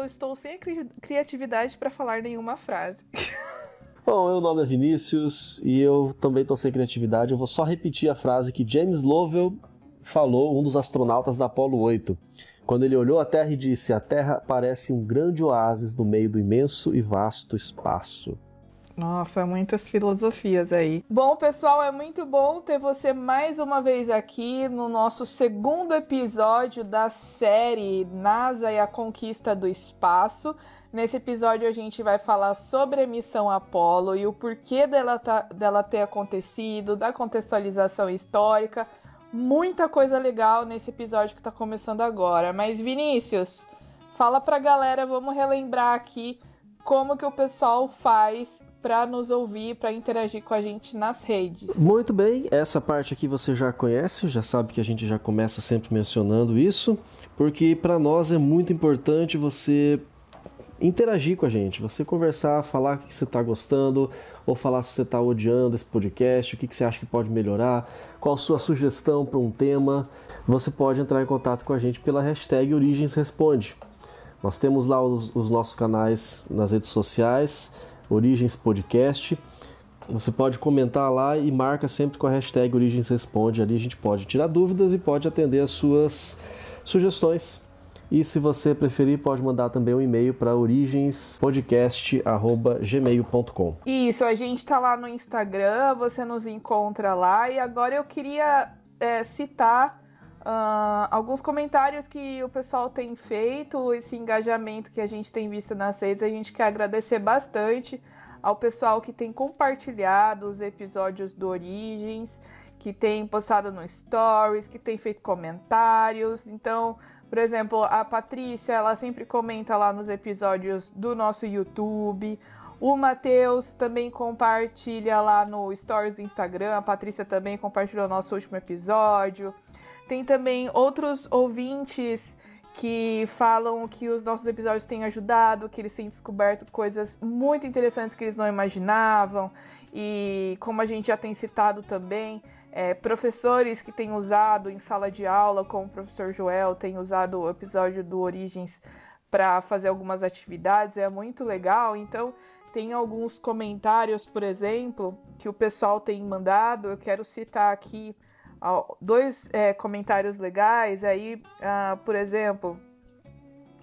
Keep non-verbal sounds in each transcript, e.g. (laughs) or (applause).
eu estou sem cri criatividade para falar nenhuma frase. (laughs) Bom, meu nome é Vinícius e eu também estou sem criatividade. Eu vou só repetir a frase que James Lovell falou, um dos astronautas da Apollo 8, quando ele olhou a Terra e disse: A Terra parece um grande oásis no meio do imenso e vasto espaço. Nossa, muitas filosofias aí. Bom, pessoal, é muito bom ter você mais uma vez aqui no nosso segundo episódio da série NASA e a Conquista do Espaço. Nesse episódio a gente vai falar sobre a missão Apollo e o porquê dela, tá, dela ter acontecido, da contextualização histórica. Muita coisa legal nesse episódio que está começando agora. Mas Vinícius, fala pra galera, vamos relembrar aqui como que o pessoal faz para nos ouvir, para interagir com a gente nas redes. Muito bem, essa parte aqui você já conhece, já sabe que a gente já começa sempre mencionando isso, porque para nós é muito importante você interagir com a gente, você conversar, falar o que você está gostando, ou falar se você está odiando esse podcast, o que você acha que pode melhorar, qual a sua sugestão para um tema. Você pode entrar em contato com a gente pela hashtag Origens Responde. Nós temos lá os, os nossos canais nas redes sociais, Origens Podcast. Você pode comentar lá e marca sempre com a hashtag Origens Responde. Ali a gente pode tirar dúvidas e pode atender as suas sugestões. E se você preferir, pode mandar também um e-mail para origenspodcast.gmail.com. Isso, a gente está lá no Instagram, você nos encontra lá. E agora eu queria é, citar Uh, alguns comentários que o pessoal tem feito, esse engajamento que a gente tem visto nas redes, a gente quer agradecer bastante ao pessoal que tem compartilhado os episódios do Origens, que tem postado no Stories, que tem feito comentários. Então, por exemplo, a Patrícia, ela sempre comenta lá nos episódios do nosso YouTube. O Matheus também compartilha lá no Stories do Instagram. A Patrícia também compartilhou nosso último episódio. Tem também outros ouvintes que falam que os nossos episódios têm ajudado, que eles têm descoberto coisas muito interessantes que eles não imaginavam. E como a gente já tem citado também, é, professores que têm usado em sala de aula, como o professor Joel, tem usado o episódio do Origens para fazer algumas atividades, é muito legal. Então, tem alguns comentários, por exemplo, que o pessoal tem mandado, eu quero citar aqui dois é, comentários legais aí, uh, por exemplo,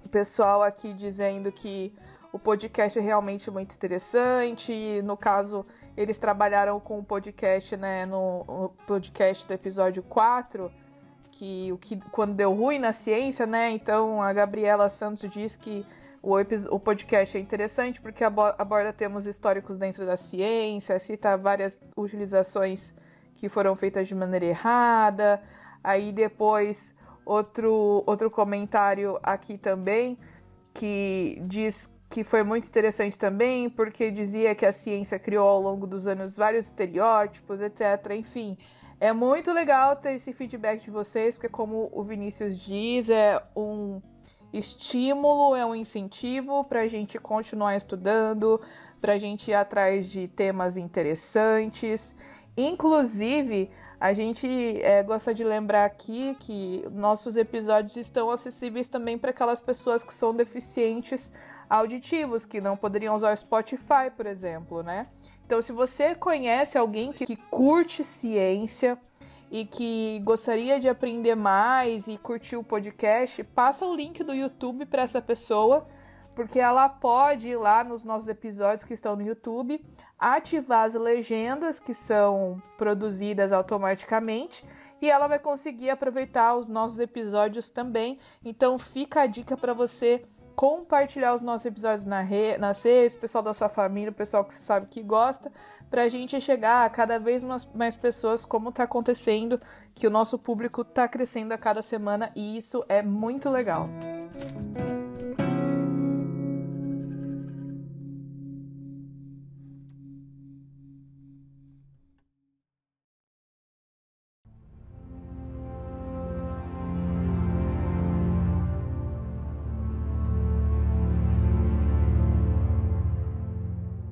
o pessoal aqui dizendo que o podcast é realmente muito interessante. No caso, eles trabalharam com o podcast, né, no, no podcast do episódio 4, que o que quando deu ruim na ciência, né? Então a Gabriela Santos diz que o, o podcast é interessante porque aborda temas históricos dentro da ciência, cita várias utilizações que foram feitas de maneira errada. Aí depois outro outro comentário aqui também que diz que foi muito interessante também, porque dizia que a ciência criou ao longo dos anos vários estereótipos, etc. Enfim, é muito legal ter esse feedback de vocês, porque como o Vinícius diz, é um estímulo, é um incentivo para a gente continuar estudando, para a gente ir atrás de temas interessantes. Inclusive, a gente é, gosta de lembrar aqui que nossos episódios estão acessíveis também para aquelas pessoas que são deficientes auditivos, que não poderiam usar o Spotify, por exemplo, né? Então, se você conhece alguém que, que curte ciência e que gostaria de aprender mais e curtir o podcast, passa o link do YouTube para essa pessoa porque ela pode ir lá nos nossos episódios que estão no YouTube, ativar as legendas que são produzidas automaticamente e ela vai conseguir aproveitar os nossos episódios também. Então fica a dica para você compartilhar os nossos episódios na re... nas redes, pessoal da sua família, o pessoal que você sabe que gosta, para a gente chegar a cada vez mais, pessoas, como está acontecendo, que o nosso público está crescendo a cada semana e isso é muito legal.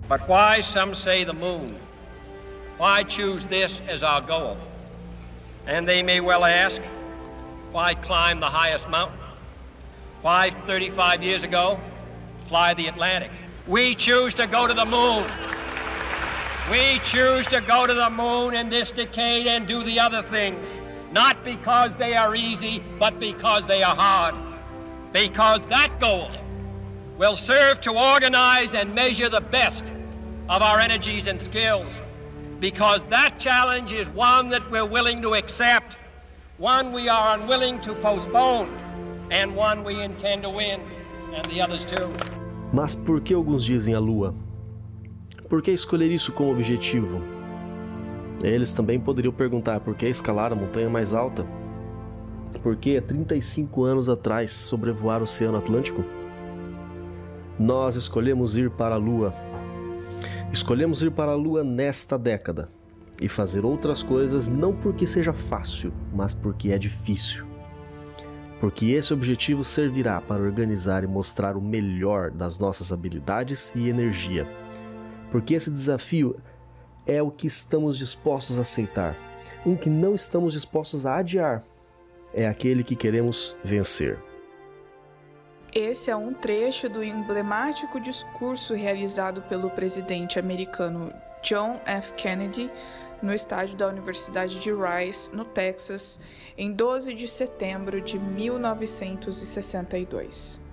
But why, some say, the moon? Why choose this as our goal? And they may well ask, why climb the highest mountain? Why, 35 years ago, fly the Atlantic? We choose to go to the moon. We choose to go to the moon in this decade and do the other things, not because they are easy, but because they are hard. Because that goal will serve to organize and measure the best of our energies and skills. Because that challenge is one that we're willing to accept, one we are unwilling to postpone, and one we intend to win, and the others too. Mas por que alguns dizem a Lua? Por que escolher isso como objetivo? Eles também poderiam perguntar por que escalar a montanha mais alta? Por que 35 anos atrás sobrevoar o Oceano Atlântico? Nós escolhemos ir para a Lua. Escolhemos ir para a Lua nesta década e fazer outras coisas não porque seja fácil, mas porque é difícil. Porque esse objetivo servirá para organizar e mostrar o melhor das nossas habilidades e energia porque esse desafio é o que estamos dispostos a aceitar. Um que não estamos dispostos a adiar é aquele que queremos vencer. Esse é um trecho do emblemático discurso realizado pelo presidente americano John F. Kennedy no estádio da Universidade de Rice, no Texas, em 12 de setembro de 1962.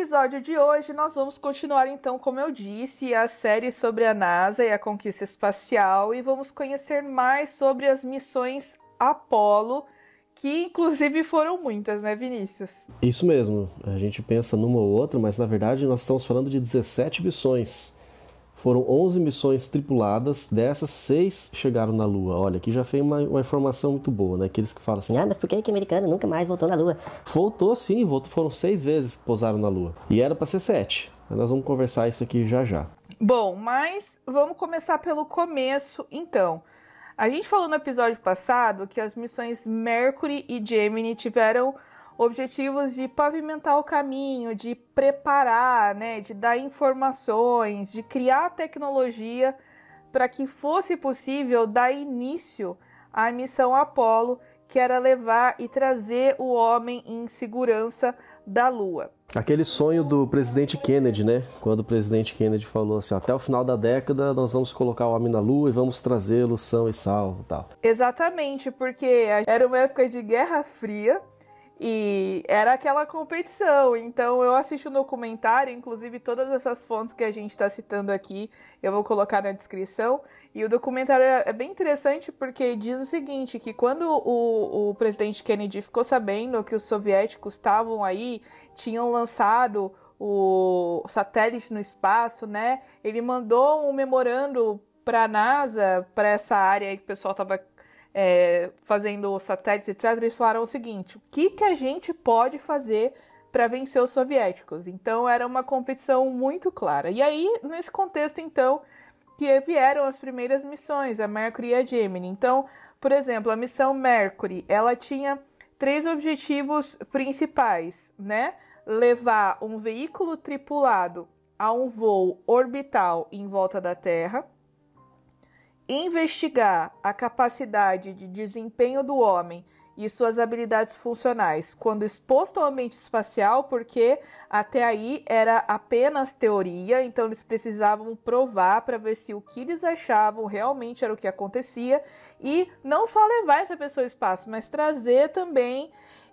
Episódio de hoje nós vamos continuar então, como eu disse, a série sobre a NASA e a conquista espacial e vamos conhecer mais sobre as missões Apollo, que inclusive foram muitas, né, Vinícius? Isso mesmo. A gente pensa numa ou outra, mas na verdade nós estamos falando de 17 missões. Foram 11 missões tripuladas, dessas, seis chegaram na Lua. Olha, aqui já foi uma, uma, informação muito boa, né? Aqueles que falam assim, ah, mas por que, o americano nunca mais voltou na Lua? Voltou sim, voltou, foram seis vezes que pousaram na Lua. E era para ser sete. Mas nós vamos conversar isso aqui já já. Bom, mas vamos começar pelo começo, então. A gente falou no episódio passado que as missões Mercury e Gemini tiveram objetivos de pavimentar o caminho, de preparar, né, de dar informações, de criar tecnologia para que fosse possível dar início à missão Apollo, que era levar e trazer o homem em segurança da Lua. Aquele sonho do presidente Kennedy, né? Quando o presidente Kennedy falou assim: até o final da década nós vamos colocar o homem na Lua e vamos trazê-lo são e salvo, tal. Exatamente, porque era uma época de Guerra Fria e era aquela competição. Então eu assisti o um documentário, inclusive todas essas fontes que a gente está citando aqui, eu vou colocar na descrição. E o documentário é bem interessante porque diz o seguinte: que quando o, o presidente Kennedy ficou sabendo que os soviéticos estavam aí, tinham lançado o satélite no espaço, né? Ele mandou um memorando para a NASA, para essa área que o pessoal estava é, fazendo satélites, etc., eles falaram o seguinte: o que, que a gente pode fazer para vencer os soviéticos? Então era uma competição muito clara. E aí, nesse contexto, então, que vieram as primeiras missões, a Mercury e a Gemini. Então, por exemplo, a missão Mercury, ela tinha três objetivos principais, né? Levar um veículo tripulado a um voo orbital em volta da Terra investigar a capacidade de desempenho do homem e suas habilidades funcionais quando exposto ao ambiente espacial, porque até aí era apenas teoria, então eles precisavam provar para ver se o que eles achavam realmente era o que acontecia e não só levar essa pessoa ao espaço, mas trazer também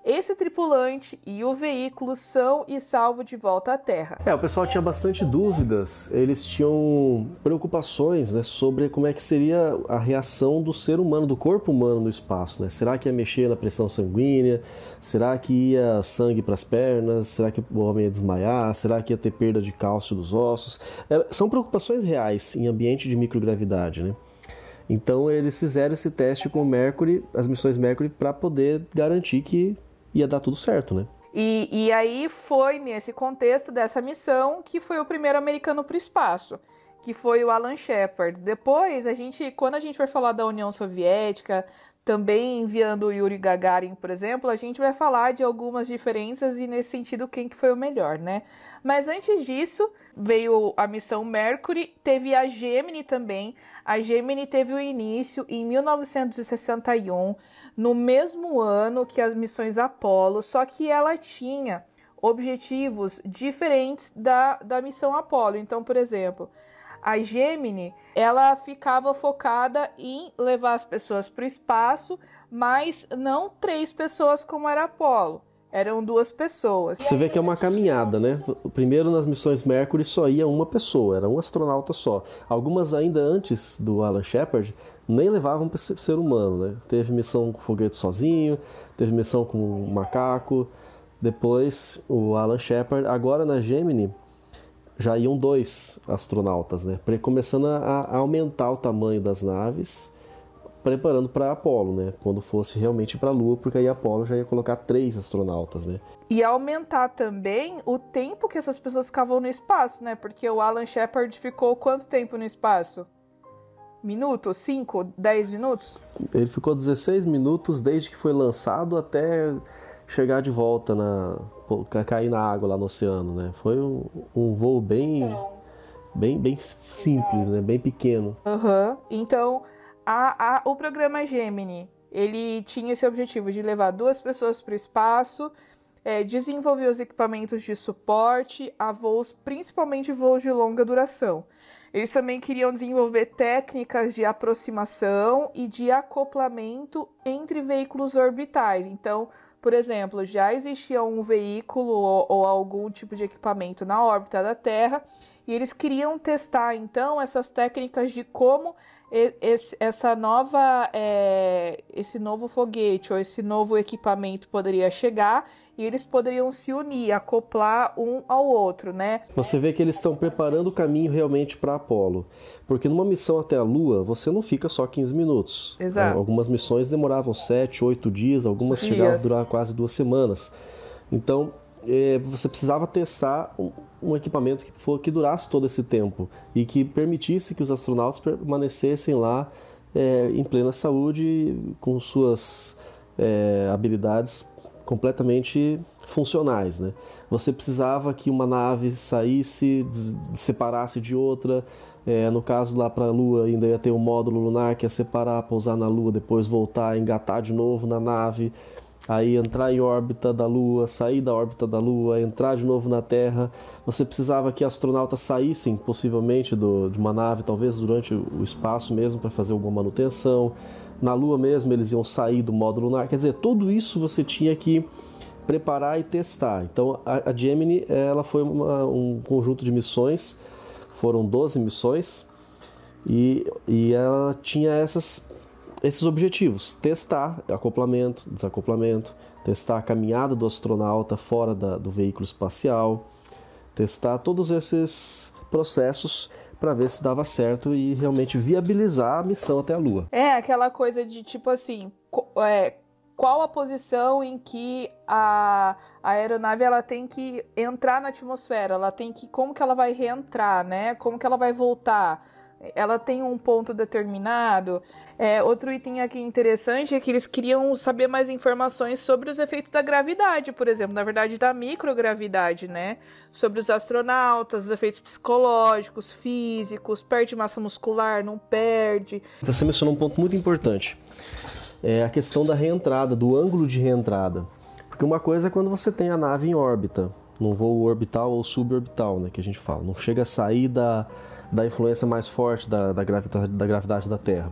esse tripulante e o veículo são e salvo de volta à Terra. É, o pessoal tinha bastante dúvidas, eles tinham preocupações né, sobre como é que seria a reação do ser humano, do corpo humano no espaço. Né? Será que ia mexer na pressão sanguínea? Será que ia sangue para as pernas? Será que o homem ia desmaiar? Será que ia ter perda de cálcio dos ossos? É, são preocupações reais em ambiente de microgravidade, né? Então eles fizeram esse teste com o Mercury, as missões Mercury, para poder garantir que ia dar tudo certo, né? E, e aí foi nesse contexto dessa missão que foi o primeiro americano para o espaço, que foi o Alan Shepard. Depois, a gente, quando a gente vai falar da União Soviética, também enviando o Yuri Gagarin, por exemplo, a gente vai falar de algumas diferenças e nesse sentido quem que foi o melhor, né? Mas antes disso, veio a missão Mercury, teve a Gemini também. A Gemini teve o início em 1961, no mesmo ano que as missões Apollo, só que ela tinha objetivos diferentes da, da missão Apollo. Então, por exemplo, a Gemini, ela ficava focada em levar as pessoas para o espaço, mas não três pessoas como era Apolo. Eram duas pessoas. Você vê que é uma caminhada, né? Primeiro nas missões Mercury só ia uma pessoa, era um astronauta só. Algumas ainda antes do Alan Shepard nem levavam para ser humano, né? Teve missão com foguete sozinho, teve missão com macaco. Depois o Alan Shepard, agora na Gemini, já iam dois astronautas, né? Começando a, a aumentar o tamanho das naves, preparando para Apolo, né? Quando fosse realmente para a Lua, porque aí Apolo já ia colocar três astronautas, né? E aumentar também o tempo que essas pessoas ficavam no espaço, né? Porque o Alan Shepard ficou quanto tempo no espaço? Minutos? 5, 10 minutos? Ele ficou 16 minutos desde que foi lançado até chegar de volta na cair na água lá no oceano, né? Foi um, um voo bem bem bem simples, né? Bem pequeno. Uhum. Então, a, a, o programa Gemini, ele tinha esse objetivo de levar duas pessoas para o espaço, é, desenvolver os equipamentos de suporte a voos, principalmente voos de longa duração. Eles também queriam desenvolver técnicas de aproximação e de acoplamento entre veículos orbitais. Então, por exemplo, já existia um veículo ou, ou algum tipo de equipamento na órbita da Terra e eles queriam testar então essas técnicas de como esse, essa nova, é, esse novo foguete ou esse novo equipamento poderia chegar e eles poderiam se unir, acoplar um ao outro, né? Você vê que eles estão preparando o caminho realmente para Apolo, porque numa missão até a Lua você não fica só 15 minutos. Exato. Algumas missões demoravam 7, 8 dias, algumas chegavam a durar quase duas semanas. Então é, você precisava testar um, equipamento que, for, que durasse todo esse tempo e que permitisse que os astronautas permanecessem lá é, em plena saúde, com suas é, habilidades completamente funcionais. Né? Você precisava que uma nave saísse, separasse de outra. É, no caso lá para a Lua ainda ia ter um módulo lunar que ia separar, pousar na Lua, depois voltar, engatar de novo na nave aí entrar em órbita da Lua, sair da órbita da Lua, entrar de novo na Terra. Você precisava que astronautas saíssem, possivelmente, do, de uma nave, talvez durante o espaço mesmo, para fazer alguma manutenção. Na Lua mesmo, eles iam sair do módulo lunar. Quer dizer, tudo isso você tinha que preparar e testar. Então, a, a Gemini ela foi uma, um conjunto de missões, foram 12 missões, e, e ela tinha essas esses objetivos: testar acoplamento, desacoplamento, testar a caminhada do astronauta fora da, do veículo espacial, testar todos esses processos para ver se dava certo e realmente viabilizar a missão até a Lua. É aquela coisa de tipo assim, é, qual a posição em que a, a, aeronave ela tem que entrar na atmosfera, ela tem que como que ela vai reentrar, né? Como que ela vai voltar? Ela tem um ponto determinado. É, outro item aqui interessante é que eles queriam saber mais informações sobre os efeitos da gravidade, por exemplo, na verdade da microgravidade, né? Sobre os astronautas, os efeitos psicológicos, físicos, perde massa muscular, não perde. Você mencionou um ponto muito importante. É a questão da reentrada, do ângulo de reentrada. Porque uma coisa é quando você tem a nave em órbita, num voo orbital ou suborbital, né, que a gente fala. Não chega a sair da da influência mais forte da, da, gravidade, da gravidade da Terra.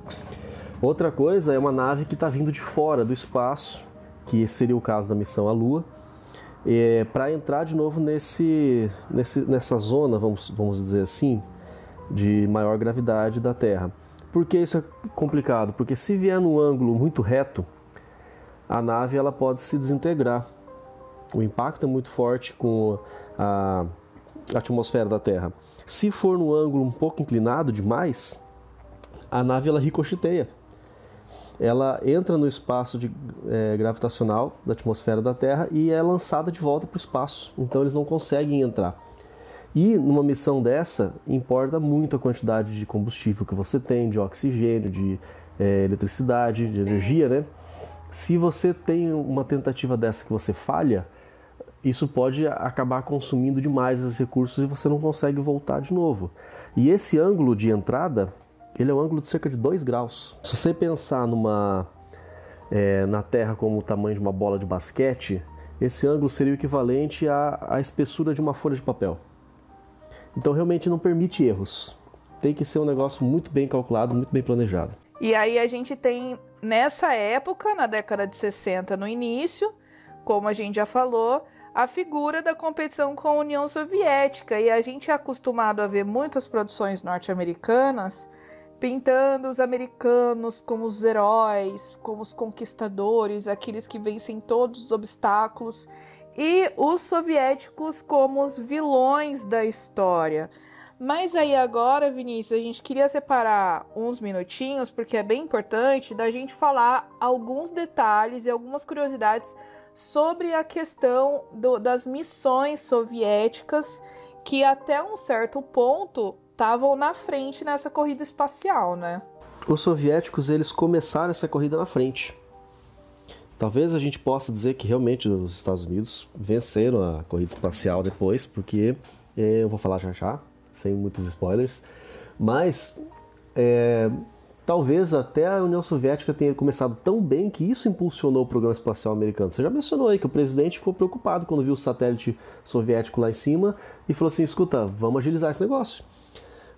Outra coisa é uma nave que está vindo de fora do espaço, que seria o caso da missão à Lua, é, para entrar de novo nesse, nesse, nessa zona, vamos, vamos dizer assim, de maior gravidade da Terra. Por que isso é complicado? Porque se vier num ângulo muito reto, a nave ela pode se desintegrar. O impacto é muito forte com a atmosfera da Terra. Se for no ângulo um pouco inclinado demais, a nave ela ricocheteia. Ela entra no espaço de, é, gravitacional da atmosfera da Terra e é lançada de volta para o espaço. Então eles não conseguem entrar. E numa missão dessa, importa muito a quantidade de combustível que você tem, de oxigênio, de, é, eletricidade, de energia, né? Se você tem uma tentativa dessa que você falha, isso pode acabar consumindo demais esses recursos e você não consegue voltar de novo. E esse ângulo de entrada, ele é um ângulo de cerca de 2 graus. Se você pensar numa é, na Terra como o tamanho de uma bola de basquete, esse ângulo seria o equivalente à, à espessura de uma folha de papel. Então realmente não permite erros. Tem que ser um negócio muito bem calculado, muito bem planejado. E aí a gente tem nessa época, na década de 60, no início, como a gente já falou, a figura da competição com a União Soviética. E a gente é acostumado a ver muitas produções norte-americanas pintando os americanos como os heróis, como os conquistadores, aqueles que vencem todos os obstáculos, e os soviéticos como os vilões da história. Mas aí agora, Vinícius, a gente queria separar uns minutinhos, porque é bem importante, da gente falar alguns detalhes e algumas curiosidades sobre a questão do, das missões soviéticas que até um certo ponto estavam na frente nessa corrida espacial, né? Os soviéticos eles começaram essa corrida na frente. Talvez a gente possa dizer que realmente os Estados Unidos venceram a corrida espacial depois, porque é, eu vou falar já já, sem muitos spoilers, mas é, talvez até a União Soviética tenha começado tão bem que isso impulsionou o programa espacial americano. Você já mencionou aí que o presidente ficou preocupado quando viu o satélite soviético lá em cima e falou assim: escuta, vamos agilizar esse negócio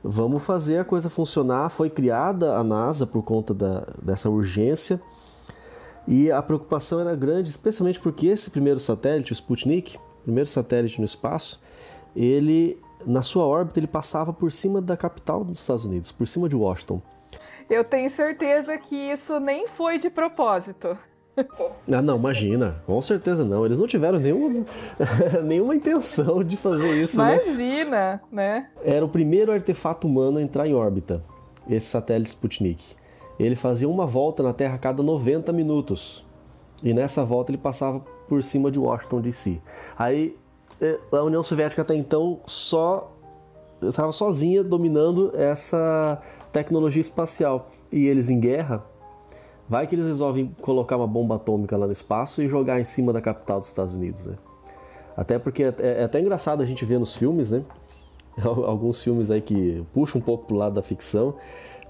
vamos fazer a coisa funcionar. Foi criada a NASA por conta da, dessa urgência e a preocupação era grande, especialmente porque esse primeiro satélite, o Sputnik, primeiro satélite no espaço, ele na sua órbita ele passava por cima da capital dos Estados Unidos, por cima de Washington. Eu tenho certeza que isso nem foi de propósito. Ah, não, imagina. Com certeza não. Eles não tiveram nenhuma, (laughs) nenhuma intenção de fazer isso. Né? Imagina, né? né? Era o primeiro artefato humano a entrar em órbita, esse satélite Sputnik. Ele fazia uma volta na Terra a cada 90 minutos. E nessa volta ele passava por cima de Washington DC. Aí eh, a União Soviética até então só estava sozinha dominando essa tecnologia espacial. E eles em guerra Vai que eles resolvem colocar uma bomba atômica lá no espaço e jogar em cima da capital dos Estados Unidos, né? Até porque é, é até engraçado a gente ver nos filmes, né? (laughs) Alguns filmes aí que puxam um pouco pro lado da ficção,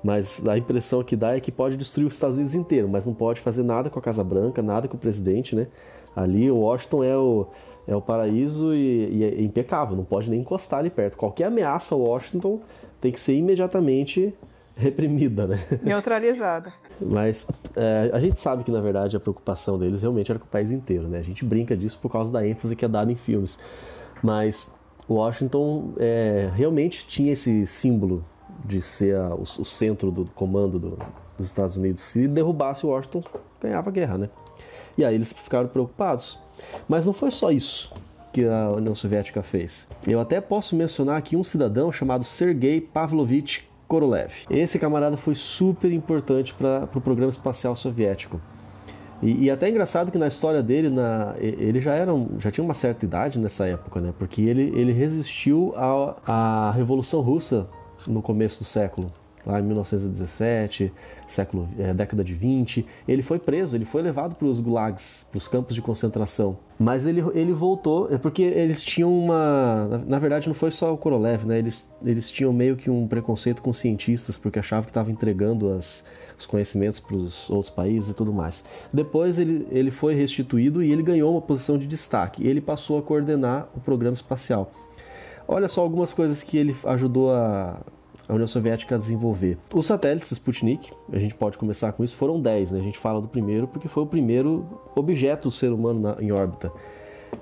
mas a impressão que dá é que pode destruir os Estados Unidos inteiro, mas não pode fazer nada com a Casa Branca, nada com o presidente, né? Ali, Washington é o, é o paraíso e, e é impecável, não pode nem encostar ali perto. Qualquer ameaça ao Washington tem que ser imediatamente reprimida, né? Neutralizada. Mas é, a gente sabe que, na verdade, a preocupação deles realmente era com o país inteiro, né? A gente brinca disso por causa da ênfase que é dada em filmes. Mas Washington é, realmente tinha esse símbolo de ser a, o, o, centro do comando do, dos Estados Unidos. Se derrubasse Washington, ganhava a guerra, né? E aí eles ficaram preocupados. Mas não foi só isso que a União Soviética fez. Eu até posso mencionar aqui um cidadão chamado Sergei Pavlovich Korolev. Esse camarada foi super importante para o pro programa espacial soviético. E, e, até é engraçado que na história dele, na, ele já, era um, já tinha uma certa idade nessa época, né? Porque ele, ele resistiu à, Revolução Russa no começo do século lá em 1917, século, é, década de 20. Ele foi preso, ele foi levado para os gulags, para os campos de concentração. Mas ele, ele voltou, é porque eles tinham uma. Na, verdade, não foi só o Korolev, né? Eles, eles tinham meio que um preconceito com cientistas, porque achavam que estavam entregando as, os conhecimentos para os outros países e tudo mais. Depois ele, ele foi restituído e ele ganhou uma posição de destaque. Ele passou a coordenar o programa espacial. Olha só algumas coisas que ele ajudou a, a União Soviética a desenvolver. Os satélites Sputnik, a gente pode começar com isso, foram 10, né? A gente fala do primeiro porque foi o primeiro objeto ser humano na, em órbita.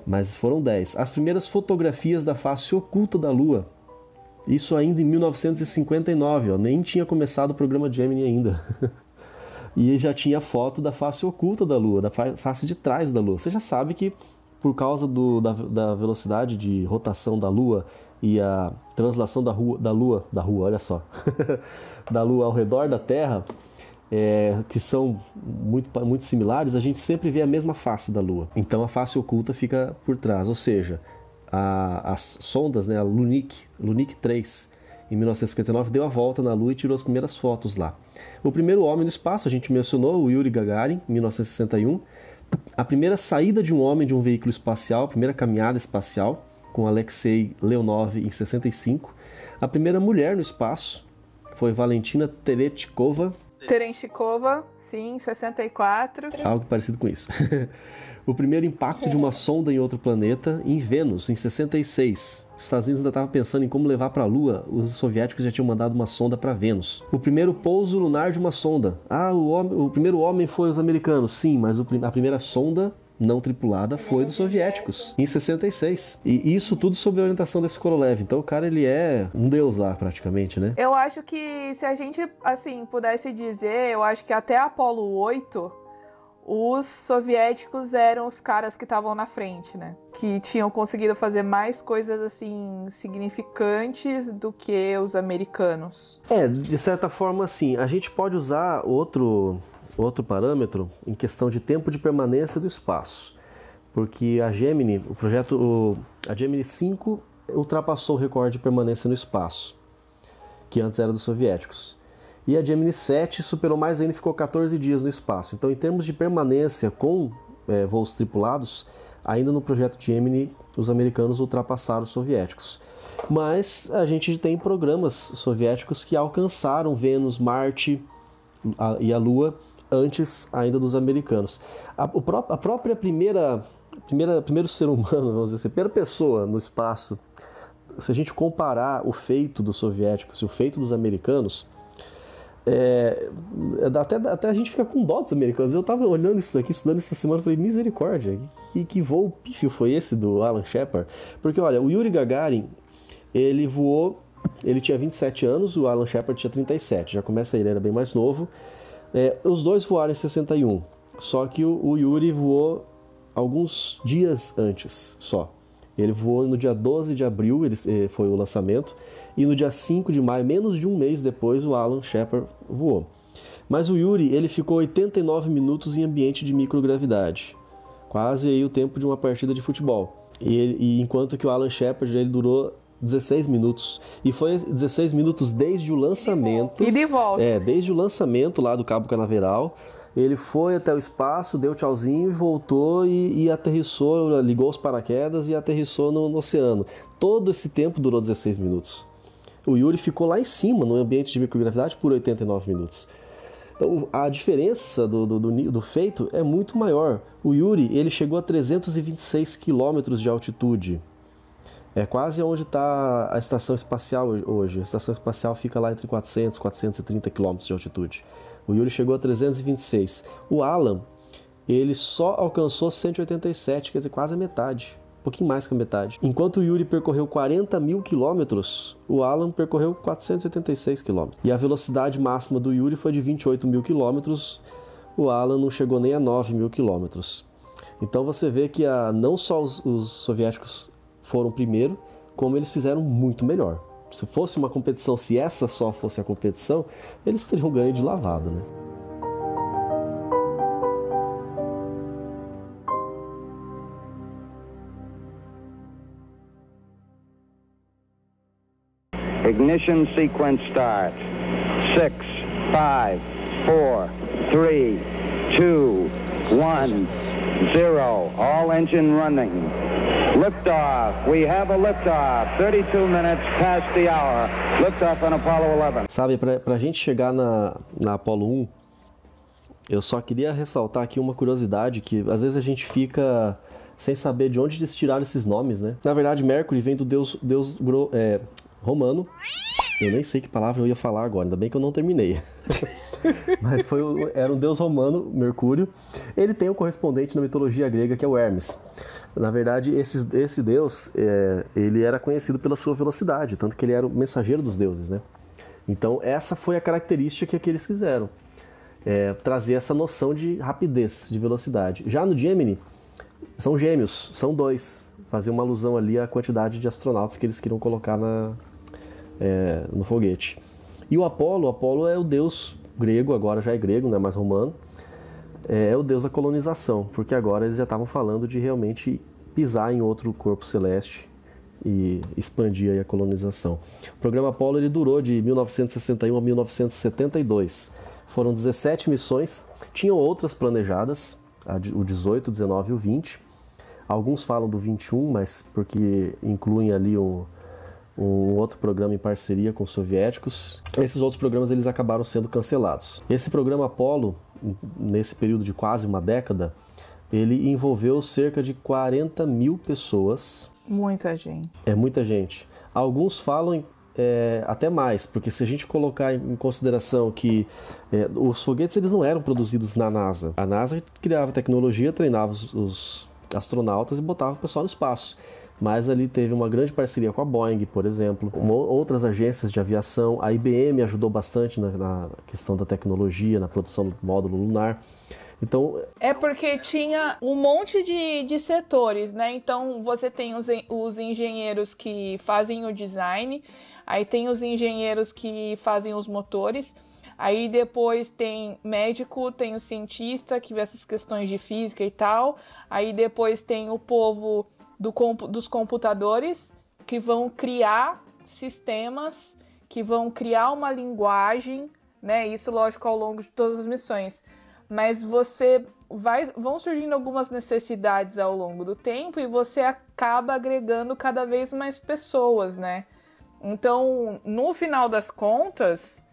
Mas foram 10. As primeiras fotografias da face oculta da Lua. Isso ainda em 1959, ó, nem tinha começado o programa Gemini ainda. (laughs) e já tinha foto da face oculta da Lua, da face de trás da Lua. Você já sabe que por causa do, da, da velocidade de rotação da Lua e a translação da, rua, da Lua, da Rua, olha só, (laughs) da Lua ao redor da Terra, é, que são muito, muito similares, a gente sempre vê a mesma face da Lua. Então a face oculta fica por trás, ou seja, a, as sondas, né, a Lunik, Lunik 3 em 1959, deu a volta na Lua e tirou as primeiras fotos lá. O primeiro homem no espaço, a gente mencionou, o Yuri Gagarin, em 1961. A primeira saída de um homem de um veículo espacial, a primeira caminhada espacial, com Alexei Leonov em 65. A primeira mulher no espaço foi Valentina Tereshkova. Tereshkova, sim, 64. Algo parecido com isso. (laughs) o primeiro impacto de uma sonda em outro planeta, em Vênus, em 66. Os Estados Unidos ainda estavam pensando em como levar para a Lua, os soviéticos já tinham mandado uma sonda para Vênus. O primeiro pouso lunar de uma sonda. Ah, o, homem, o primeiro homem foi os americanos. Sim, mas a primeira sonda não tripulada foi dos soviéticos, em 66. E isso tudo sob a orientação desse Korolev. Então o cara, ele é um deus lá, praticamente, né? Eu acho que se a gente, assim, pudesse dizer, eu acho que até Apolo 8 os soviéticos eram os caras que estavam na frente, né? Que tinham conseguido fazer mais coisas assim significantes do que os americanos. É, de certa forma, sim. A gente pode usar outro outro parâmetro em questão de tempo de permanência do espaço, porque a Gemini, o projeto, a Gemini 5 ultrapassou o recorde de permanência no espaço, que antes era dos soviéticos. E a Gemini 7 superou mais ainda e ficou 14 dias no espaço. Então, em termos de permanência com é, voos tripulados, ainda no projeto Gemini, os americanos ultrapassaram os soviéticos. Mas a gente tem programas soviéticos que alcançaram Vênus, Marte a, e a Lua antes ainda dos americanos. A, a própria primeira, primeira, primeiro ser humano, (laughs) vamos dizer assim, primeira pessoa no espaço, se a gente comparar o feito dos soviéticos e o feito dos americanos, é, até, até a gente fica com dó dos americanos. Eu estava olhando isso daqui, estudando essa semana, falei, misericórdia, que, que voo pífio foi esse do Alan Shepard? Porque, olha, o Yuri Gagarin, ele voou, ele tinha 27 anos, o Alan Shepard tinha 37, já começa aí, ele era bem mais novo. É, os dois voaram em 61, só que o, o Yuri voou alguns dias antes só. Ele voou no dia 12 de abril, ele, eh, foi o lançamento, e no dia 5 de maio, menos de um mês depois, o Alan Shepard voou. Mas o Yuri ele ficou 89 minutos em ambiente de microgravidade, quase aí o tempo de uma partida de futebol. E, ele, e enquanto que o Alan Shepard ele durou 16 minutos. E foi 16 minutos desde o lançamento. E de volta. É, desde o lançamento lá do Cabo Canaveral. Ele foi até o espaço, deu tchauzinho e voltou e, e aterrissou, ligou os paraquedas e aterrissou no, no, oceano. Todo esse tempo durou 16 minutos. O Yuri ficou lá em cima, no ambiente de microgravidade, por 89 minutos. Então, a diferença do, do, do, do feito é muito maior. O Yuri ele chegou a 326 quilômetros de altitude. É quase onde está a estação espacial hoje. A estação espacial fica lá entre 400 e 430 km de altitude. O Yuri chegou a 326. O Alan, ele só alcançou 187, quer dizer, quase a metade. Um pouquinho mais que a metade. Enquanto o Yuri percorreu 40 mil quilômetros, o Alan percorreu 486 quilômetros. E a velocidade máxima do Yuri foi de 28 mil quilômetros. O Alan não chegou nem a 9 mil quilômetros. Então você vê que a, não só os, os soviéticos foram primeiro, como eles fizeram muito melhor. Se fosse uma competição, se essa só fosse a competição, eles teriam ganho de lavada, né? Ignition sequence start. Six, five, four, three, two, one, zero. All engine running. Liftoff. We have a liftoff. 32 minutes past the hour. Liftoff on Apollo 11. Sabe, pra, gente chegar na, na Apollo 1, eu só queria ressaltar aqui uma curiosidade que às vezes a gente fica sem saber de onde eles tiraram esses nomes, né? Na verdade, Mercury vem do deus, deus é, romano. Eu nem sei que palavra eu ia falar agora, ainda bem que eu não terminei. (laughs) Mas foi, era um deus romano, Mercúrio. Ele tem um correspondente na mitologia grega que é o Hermes. Na verdade, esse, esse deus, é, ele era conhecido pela sua velocidade, tanto que ele era o mensageiro dos deuses, né? Então, essa foi a característica que eles fizeram. É, trazer essa noção de rapidez, de velocidade. Já no Gemini, são gêmeos, são dois. Fazer uma alusão ali à quantidade de astronautas que eles queriam colocar na, é, no foguete. E o Apolo, o Apolo é o deus grego, agora já é grego, não é mais romano, é, é o deus da colonização, porque agora eles já estavam falando de realmente pisar em outro corpo celeste e expandir a colonização. O programa Apollo ele durou de 1961 a 1972. Foram 17 missões, tinham outras planejadas, o 18, o 19 e o 20. Alguns falam do 21, mas porque incluem ali um, um outro programa em parceria com os soviéticos. Esses outros programas eles acabaram sendo cancelados. Esse programa Apollo, nesse período de quase uma década, ele envolveu cerca de 40 mil pessoas. Muita gente. É muita gente. Alguns falam é, até mais, porque se a gente colocar em consideração que é, os foguetes eles não eram produzidos na NASA. A NASA criava tecnologia, treinava os, os astronautas e botava o pessoal no espaço mas ali teve uma grande parceria com a Boeing, por exemplo, outras agências de aviação. A IBM ajudou bastante na, na, questão da tecnologia, na produção do módulo lunar. Então, é porque tinha um monte de, de setores, né? Então você tem os, os engenheiros que fazem o design, aí tem os engenheiros que fazem os motores, aí depois tem médico, tem o cientista que vê essas questões de física e tal, aí depois tem o povo do, dos computadores que vão criar sistemas, que vão criar uma linguagem, né? Isso, lógico, ao longo de todas as missões. Mas você vai. Vão surgindo algumas necessidades ao longo do tempo e você acaba agregando cada vez mais pessoas, né? Então, no final das contas,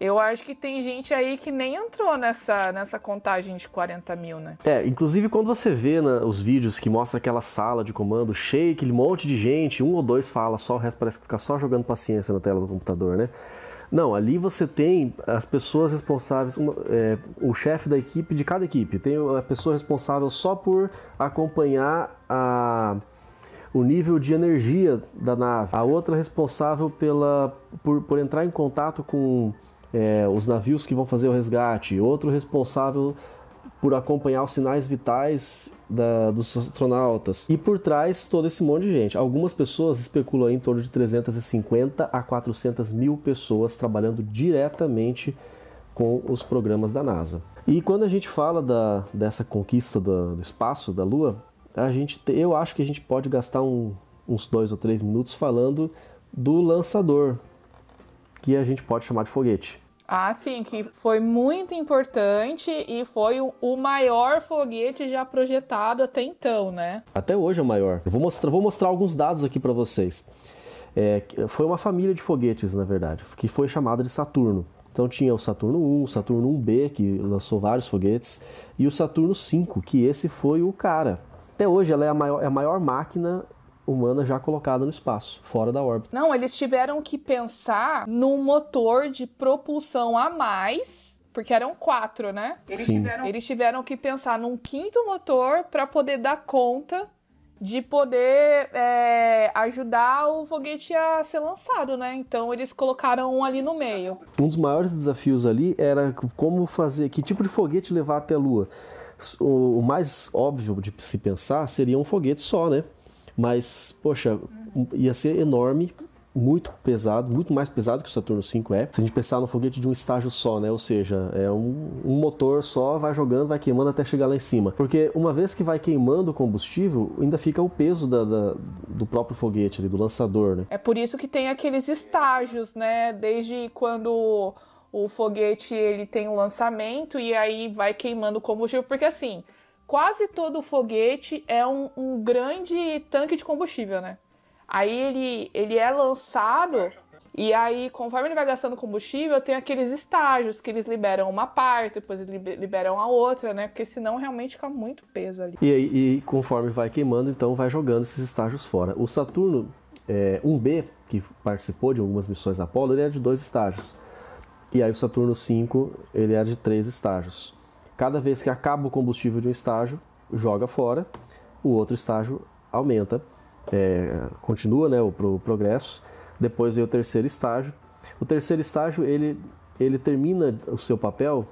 eu acho que tem gente aí que nem entrou nessa, nessa contagem de 40 mil, né? É, inclusive quando você vê né, os vídeos que mostra aquela sala de comando cheia, aquele monte de gente, um ou dois fala só, o resto parece que fica só jogando paciência na tela do computador, né? Não, ali você tem as pessoas responsáveis, uma, é, o chefe da equipe de cada equipe. Tem a pessoa responsável só por acompanhar a, o nível de energia da nave. A outra responsável pela, por, por entrar em contato com é, os navios que vão fazer o resgate, outro responsável por acompanhar os sinais vitais da, dos astronautas. E por trás todo esse monte de gente. Algumas pessoas especulam em torno de 350 a 400 mil pessoas trabalhando diretamente com os programas da NASA. E quando a gente fala da, dessa conquista do, do espaço, da Lua, a gente, eu acho que a gente pode gastar um, uns dois ou três minutos falando do lançador, que a gente pode chamar de foguete. Ah, sim, que foi muito importante e foi o maior foguete já projetado até então, né? Até hoje é o maior. Vou mostrar, vou mostrar alguns dados aqui para vocês. É, foi uma família de foguetes, na verdade, que foi chamada de Saturno. Então tinha o Saturno 1, o Saturno 1B, que lançou vários foguetes, e o Saturno 5, que esse foi o cara. Até hoje ela é a maior, é a maior máquina humana já colocada no espaço, fora da órbita. Não, eles tiveram que pensar num motor de propulsão a mais porque eram quatro, né? Eles tiveram... Eles tiveram que pensar num quinto motor para poder dar conta de poder é, ajudar o foguete a ser lançado, né? Então eles colocaram um ali no meio. Um dos maiores desafios ali era como fazer, que tipo de foguete levar até a Lua. O, o mais óbvio de se pensar seria um foguete só, né? Mas, poxa, ia ser enorme, muito pesado, muito mais pesado que o Saturno V é. Se a gente pensar no foguete de um estágio só, né? Ou seja, é um, um, motor só, vai jogando, vai queimando até chegar lá em cima. Porque uma vez que vai queimando o combustível, ainda fica o peso da, da, do próprio foguete ali, do lançador, né? É por isso que tem aqueles estágios, né? Desde quando o foguete ele tem o um lançamento e aí vai queimando o combustível, porque assim quase todo foguete é um, um, grande tanque de combustível, né? Aí ele, ele é lançado e aí, conforme ele vai gastando combustível, tem aqueles estágios que eles liberam uma parte, depois liberam a outra, né? Porque senão realmente fica muito peso ali. E, e conforme vai queimando, então vai jogando esses estágios fora. O Saturno é, 1B, que participou de algumas missões Apollo, ele é de dois estágios. E aí o Saturno 5, ele é de três estágios. Cada vez que acaba o combustível de um estágio, joga fora, o outro estágio aumenta, é, continua né, o pro, progresso. Depois vem o terceiro estágio. O terceiro estágio ele, ele termina o seu papel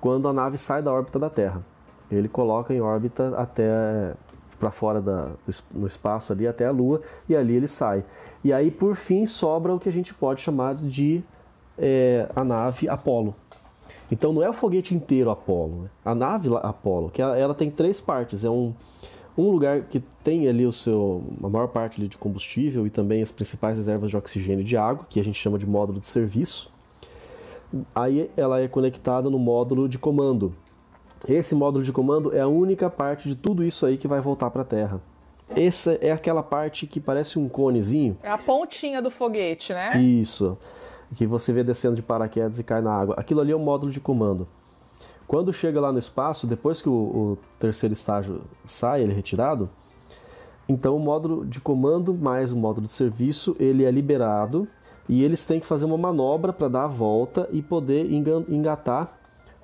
quando a nave sai da órbita da Terra. Ele coloca em órbita até para fora da, no espaço ali até a Lua e ali ele sai. E aí por fim sobra o que a gente pode chamar de é, a nave Apolo, então não é o foguete inteiro Apollo, né? a nave Apollo, que ela, ela, tem três partes, é um, um lugar que tem ali o seu a maior parte de combustível e também as principais reservas de oxigênio e de água, que a gente chama de módulo de serviço. Aí ela é conectada no módulo de comando. Esse módulo de comando é a única parte de tudo isso aí que vai voltar para a Terra. Essa é aquela parte que parece um conezinho. É a pontinha do foguete, né? Isso. Que você vê descendo de paraquedas e cai na água. Aquilo ali é o módulo de comando. Quando chega lá no espaço, depois que o, o terceiro estágio sai, ele é retirado, então o módulo de comando mais o módulo de serviço, ele é liberado e eles têm que fazer uma manobra para dar a volta e poder engatar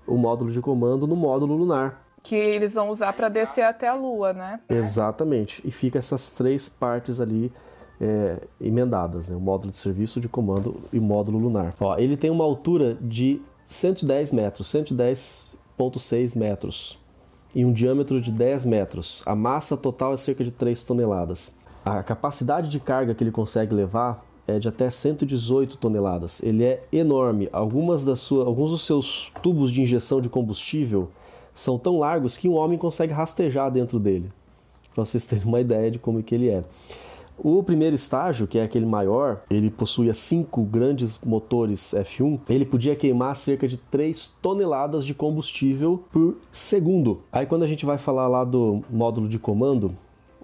o módulo de comando no módulo lunar. Que eles vão usar para descer até a Lua, né? Exatamente. E fica essas três partes ali é, emendadas, né? o módulo de serviço, de comando e o módulo lunar. Ó, ele tem uma altura de 110 metros, 110,6 metros e um diâmetro de 10 metros. A massa total é cerca de 3 toneladas. A capacidade de carga que ele consegue levar é de até 118 toneladas. Ele é enorme. Algumas das suas, alguns dos seus tubos de injeção de combustível são tão largos que um homem consegue rastejar dentro dele. Para vocês terem uma ideia de como que ele é. O primeiro estágio, que é aquele maior, ele possuía cinco grandes motores F1. Ele podia queimar cerca de 3 toneladas de combustível por segundo. Aí quando a gente vai falar lá do módulo de comando,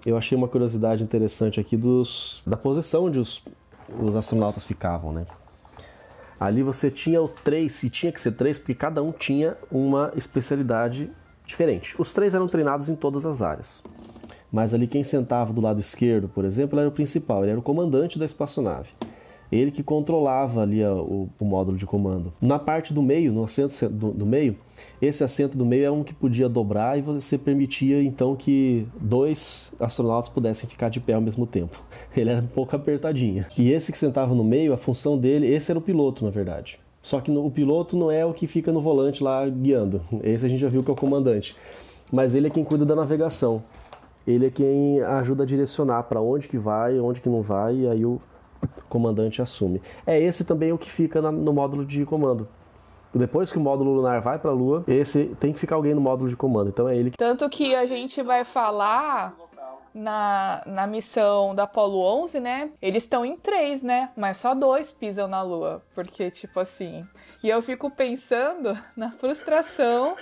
eu achei uma curiosidade interessante aqui dos, da posição onde os, os astronautas ficavam, né? Ali você tinha o três, e tinha que ser três, porque cada um tinha uma especialidade diferente. Os três eram treinados em todas as áreas. Mas ali quem sentava do lado esquerdo, por exemplo, era o principal, ele era o comandante da espaçonave. Ele que controlava ali o, o, módulo de comando. Na parte do meio, no assento do, do, meio, esse assento do meio é um que podia dobrar e você permitia então que dois astronautas pudessem ficar de pé ao mesmo tempo. (laughs) Ele era um pouco apertadinho. E esse que sentava no meio, a função dele, esse era o piloto, na verdade. Só que no, o piloto não é o que fica no volante lá guiando. Esse a gente já viu que é o comandante. Mas ele é quem cuida da navegação ele é quem ajuda a direcionar para onde que vai, onde que não vai, e aí o comandante assume. É esse também o que fica no módulo de comando. Depois que o módulo lunar vai para a Lua, esse tem que ficar alguém no módulo de comando. Então é ele que... Tanto que a gente vai falar na, na missão da Apollo 11, né? Eles estão em três, né? Mas só dois pisam na Lua. Porque, tipo assim. E eu fico pensando (laughs) na frustração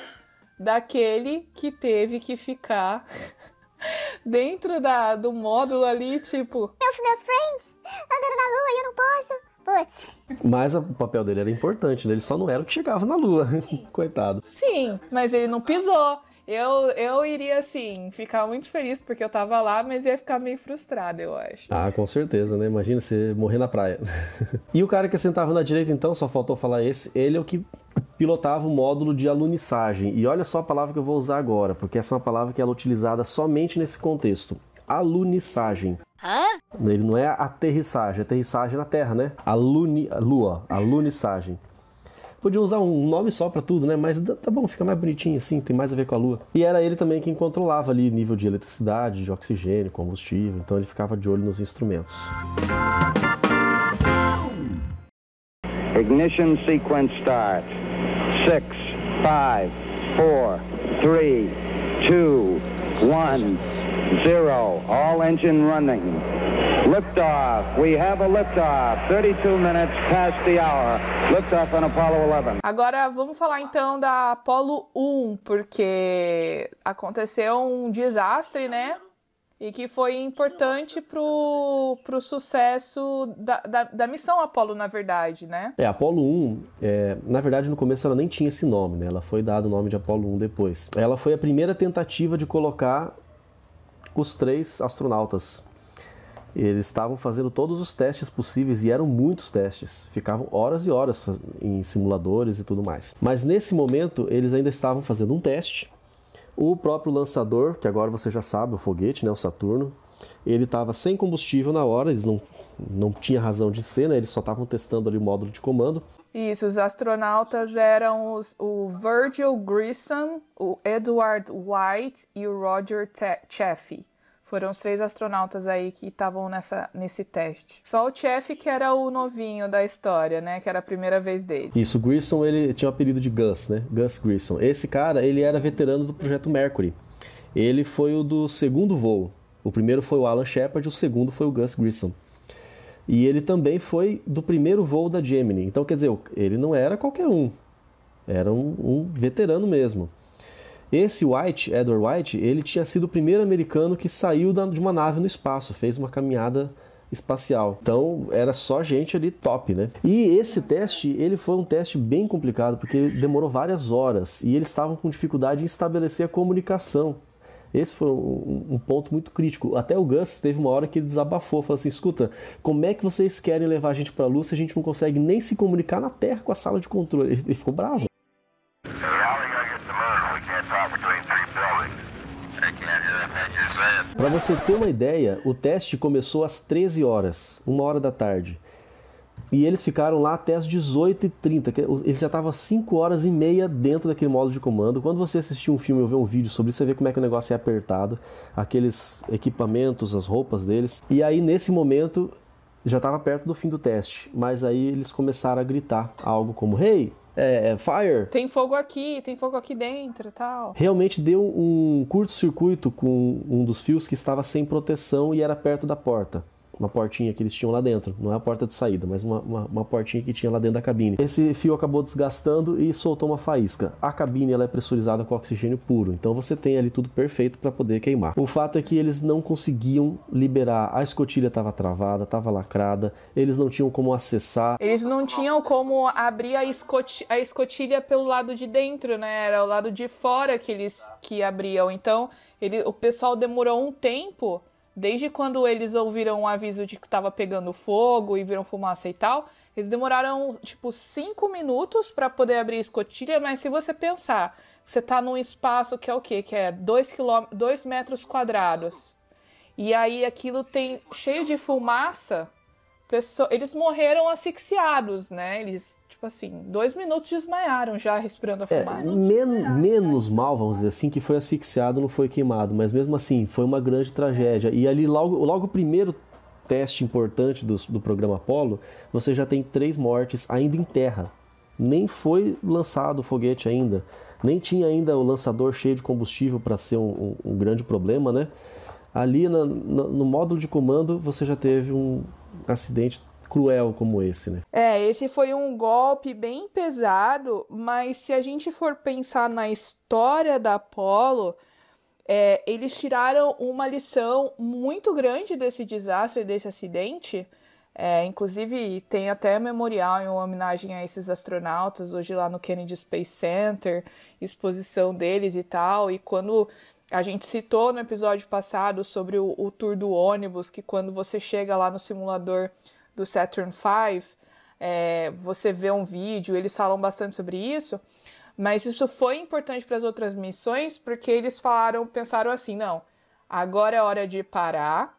daquele que teve que ficar (laughs) dentro da, do módulo ali, tipo. Meus, meus friends andando na lua e eu não posso. Putz. Mas o papel dele era importante, né? Ele só não era o que chegava na lua. (laughs) Coitado. Sim, mas ele não pisou. Eu, eu iria, assim, ficar muito feliz porque eu tava lá, mas ia ficar meio frustrada, eu acho. Ah, com certeza, né? Imagina você morrer na praia. (laughs) e o cara que sentava na direita, então, só faltou falar esse, ele é o que pilotava o módulo de alunissagem. E olha só a palavra que eu vou usar agora, porque essa é uma palavra que ela é utilizada somente nesse contexto. Alunissagem. Hã? Ele não é aterrissagem, aterrissagem na Terra, né? Aluni, lua, alunissagem. Podia usar um nome só para tudo, né? Mas tá bom, fica mais bonitinho assim, tem mais a ver com a Lua. E era ele também quem controlava ali nível de eletricidade, de oxigênio, combustível, então ele ficava de olho nos instrumentos. Ignition sequence start. Six, five, four, three, two, one, zero. All engine running. Liftoff. We have a liftoff. 32 minutes past the hour. Liftoff on Apollo 11. Agora vamos falar então da Apollo 1, porque aconteceu um desastre, né? E que foi importante pro, pro sucesso da, da, da, missão Apollo, na verdade, né? É, Apollo 1, é, na verdade, no começo ela nem tinha esse nome, né? Ela foi dado o nome de Apollo 1 depois. Ela foi a primeira tentativa de colocar os três astronautas. Eles estavam fazendo todos os testes possíveis e eram muitos testes. Ficavam horas e horas em simuladores e tudo mais. Mas nesse momento, eles ainda estavam fazendo um teste o próprio lançador, que agora você já sabe, o foguete, né, o Saturno, ele estava sem combustível na hora, eles não, não tinha razão de ser, né, eles só estavam testando ali o módulo de comando. Isso, os astronautas eram os, o Virgil Grissom, o Edward White e o Roger Chaffee. Foram os três astronautas aí que estavam nessa nesse teste. Só o Chef que era o novinho da história, né? Que era a primeira vez dele. Isso, Grissom, ele tinha o apelido de Gus, né? Gus Grissom. Esse cara, ele era veterano do projeto Mercury. ele foi o do segundo voo. O primeiro foi o Alan Shepard, o segundo foi o Gus Grissom. E ele também foi do primeiro voo da Gemini. Então, quer dizer, ele não era qualquer um. Era um, um veterano mesmo. Esse White, Edward White, ele tinha sido o primeiro americano que saiu de uma nave no espaço, fez uma caminhada espacial. Então era só gente ali top, né? E esse teste, ele foi um teste bem complicado porque demorou várias horas e eles estavam com dificuldade em estabelecer a comunicação. Esse foi um, um, ponto muito crítico. Até o Gus teve uma hora que ele desabafou, falou assim: escuta, como é que vocês querem levar a gente para a luz se a gente não consegue nem se comunicar na Terra com a sala de controle? (laughs) Ele ficou bravo. Para você ter uma ideia, o teste começou às 13 horas, uma hora da tarde. E eles ficaram lá até as 18h30. Eles já estavam 5 horas e meia dentro daquele módulo de comando. Quando você assistir um filme ou ver um vídeo sobre isso, você vê como é que o negócio é apertado. Aqueles equipamentos, as roupas deles. E aí, nesse momento, já estava perto do fim do teste. Mas aí eles começaram a gritar algo como: Hey, é, é, fire. Tem fogo aqui, tem fogo aqui dentro e tal. Realmente deu um curto-circuito com um dos fios que estava sem proteção e era perto da porta uma portinha que eles tinham lá dentro. Não é a porta de saída, mas uma, uma, uma, portinha que tinha lá dentro da cabine. Esse fio acabou desgastando e soltou uma faísca. A cabine ela é pressurizada com oxigênio puro, então você tem ali tudo perfeito para poder queimar. O fato é que eles não conseguiam liberar, a escotilha estava travada, estava lacrada, eles não tinham como acessar. Eles não tinham como abrir a, escoti a escotilha pelo lado de dentro, né? Era o lado de fora que eles que abriam. Então, ele, o pessoal demorou um tempo Desde quando eles ouviram o aviso de que estava pegando fogo e viram fumaça e tal, eles demoraram tipo cinco minutos para poder abrir a escotilha, mas se você pensar, você está num espaço que é o quê? Que é 2 dois metros quadrados. E aí aquilo tem cheio de fumaça, pessoa, eles morreram asfixiados, né? Eles tipo assim, dois minutos desmaiaram já respirando a é, fumaça. É, men menos mal, vamos dizer assim, que foi asfixiado, não foi queimado, mas mesmo assim, foi uma grande tragédia. E ali, logo, logo o primeiro teste importante do, do programa Apollo, você já tem três mortes ainda em terra. Nem foi lançado o foguete ainda, nem tinha ainda o lançador cheio de combustível para ser um, um, um, grande problema, né? Ali na, na, no módulo de comando você já teve um acidente cruel como esse, né? É, esse foi um golpe bem pesado, mas se a gente for pensar na história da Apollo, é, eles tiraram uma lição muito grande desse desastre, desse acidente. É, inclusive, tem até memorial em homenagem a esses astronautas, hoje lá no Kennedy Space Center, exposição deles e tal. E quando a gente citou no episódio passado sobre o, o tour do ônibus, que quando você chega lá no simulador do Saturn V, é, você vê um vídeo, eles falam bastante sobre isso, mas isso foi importante para as outras missões porque eles falaram, pensaram assim, não, agora é hora de parar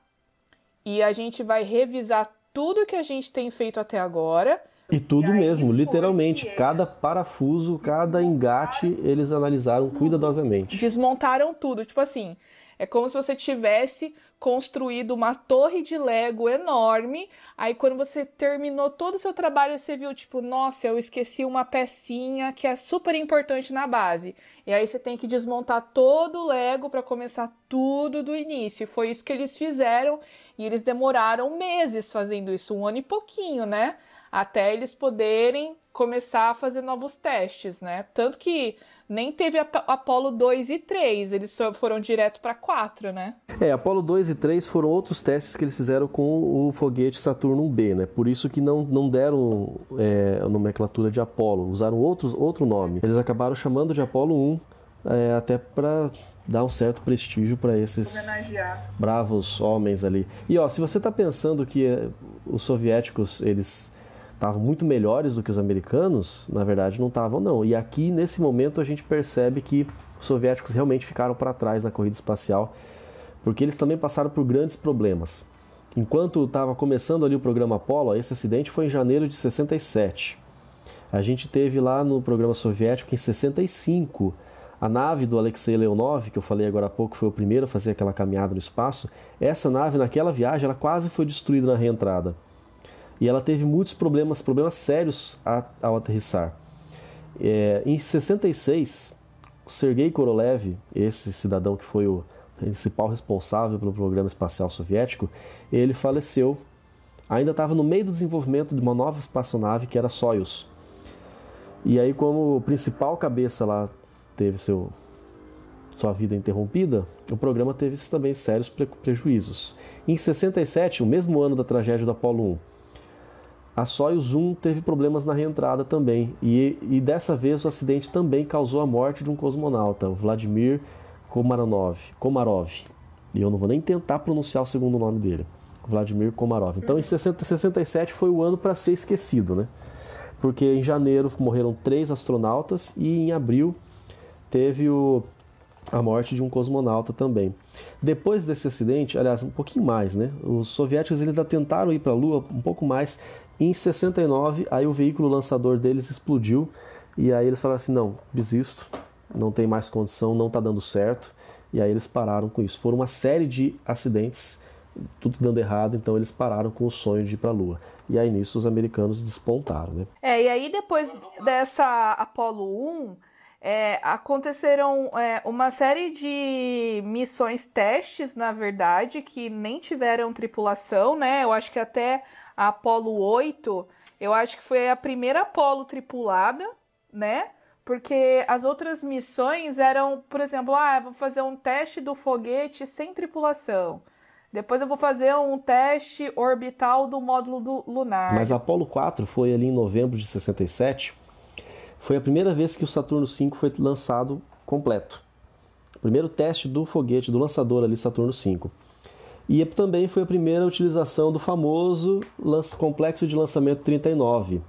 e a gente vai revisar tudo que a gente tem feito até agora. E tudo e mesmo, literalmente. Eles... Cada parafuso, cada engate, eles analisaram cuidadosamente. Desmontaram tudo. Tipo assim, é como se você tivesse construído uma torre de Lego enorme. Aí quando você terminou todo o seu trabalho, você viu tipo, nossa, eu esqueci uma pecinha que é super importante na base. E aí você tem que desmontar todo o Lego para começar tudo do início. E foi isso que eles fizeram e eles demoraram meses fazendo isso, um ano e pouquinho, né? Até eles poderem começar a fazer novos testes, né? Tanto que nem teve Apolo 2 e 3, eles foram direto para 4, né? É, Apolo 2 e 3 foram outros testes que eles fizeram com o foguete Saturno B, né? Por isso que não, não deram é, a nomenclatura de Apolo, usaram outros, outro nome. Eles acabaram chamando de Apolo 1 é, até para dar um certo prestígio para esses Homenagear. bravos homens ali. E ó, se você está pensando que é, os soviéticos eles estavam muito melhores do que os americanos, na verdade não estavam não. E aqui nesse momento a gente percebe que os soviéticos realmente ficaram para trás na corrida espacial, porque eles também passaram por grandes problemas. Enquanto estava começando ali o programa Apollo, esse acidente foi em janeiro de 67. A gente teve lá no programa soviético em 65 a nave do Alexei Leonov, que eu falei agora há pouco, foi o primeiro a fazer aquela caminhada no espaço. Essa nave, naquela viagem, ela quase foi destruída na reentrada e ela teve muitos problemas, problemas sérios ao aterrissar. É, em 66, o Sergei Korolev, esse cidadão que foi o principal responsável pelo programa espacial soviético, ele faleceu. Ainda estava no meio do desenvolvimento de uma nova espaçonave que era Soyuz. E aí, como o principal cabeça lá teve seu, sua vida interrompida, o programa teve também sérios prejuízos. Em 67, o mesmo ano da tragédia do Apollo 1, a Soyuz 1 teve problemas na reentrada também, e, e dessa vez o acidente também causou a morte de um cosmonauta, o Vladimir Komarov. Komarov. E eu não vou nem tentar pronunciar o segundo nome dele. Vladimir Komarov. Então, em 60, 67 foi o ano para ser esquecido, né? Porque em janeiro morreram três astronautas e em abril teve o, a morte de um cosmonauta também. Depois desse acidente, aliás, um pouquinho mais, né? Os soviéticos ainda tentaram ir para a Lua um pouco mais. Em 69, aí o veículo lançador deles explodiu e aí eles falaram assim: não, desisto, não tem mais condição, não está dando certo. E aí eles pararam com isso. Foram uma série de acidentes, tudo dando errado, então eles pararam com o sonho de ir para a Lua. E aí nisso os americanos despontaram, né? É, e aí depois dessa Apollo 1, é, aconteceram é, uma série de missões testes, na verdade, que nem tiveram tripulação, né? Eu acho que até a Apollo 8, eu acho que foi a primeira Apollo tripulada, né? Porque as outras missões eram, por exemplo, ah, vou fazer um teste do foguete sem tripulação. Depois eu vou fazer um teste orbital do módulo do lunar. Mas a Apollo 4 foi ali em novembro de 67. Foi a primeira vez que o Saturno V foi lançado completo. O primeiro teste do foguete, do lançador ali Saturno V. E também foi a primeira utilização do famoso complexo de lançamento 39.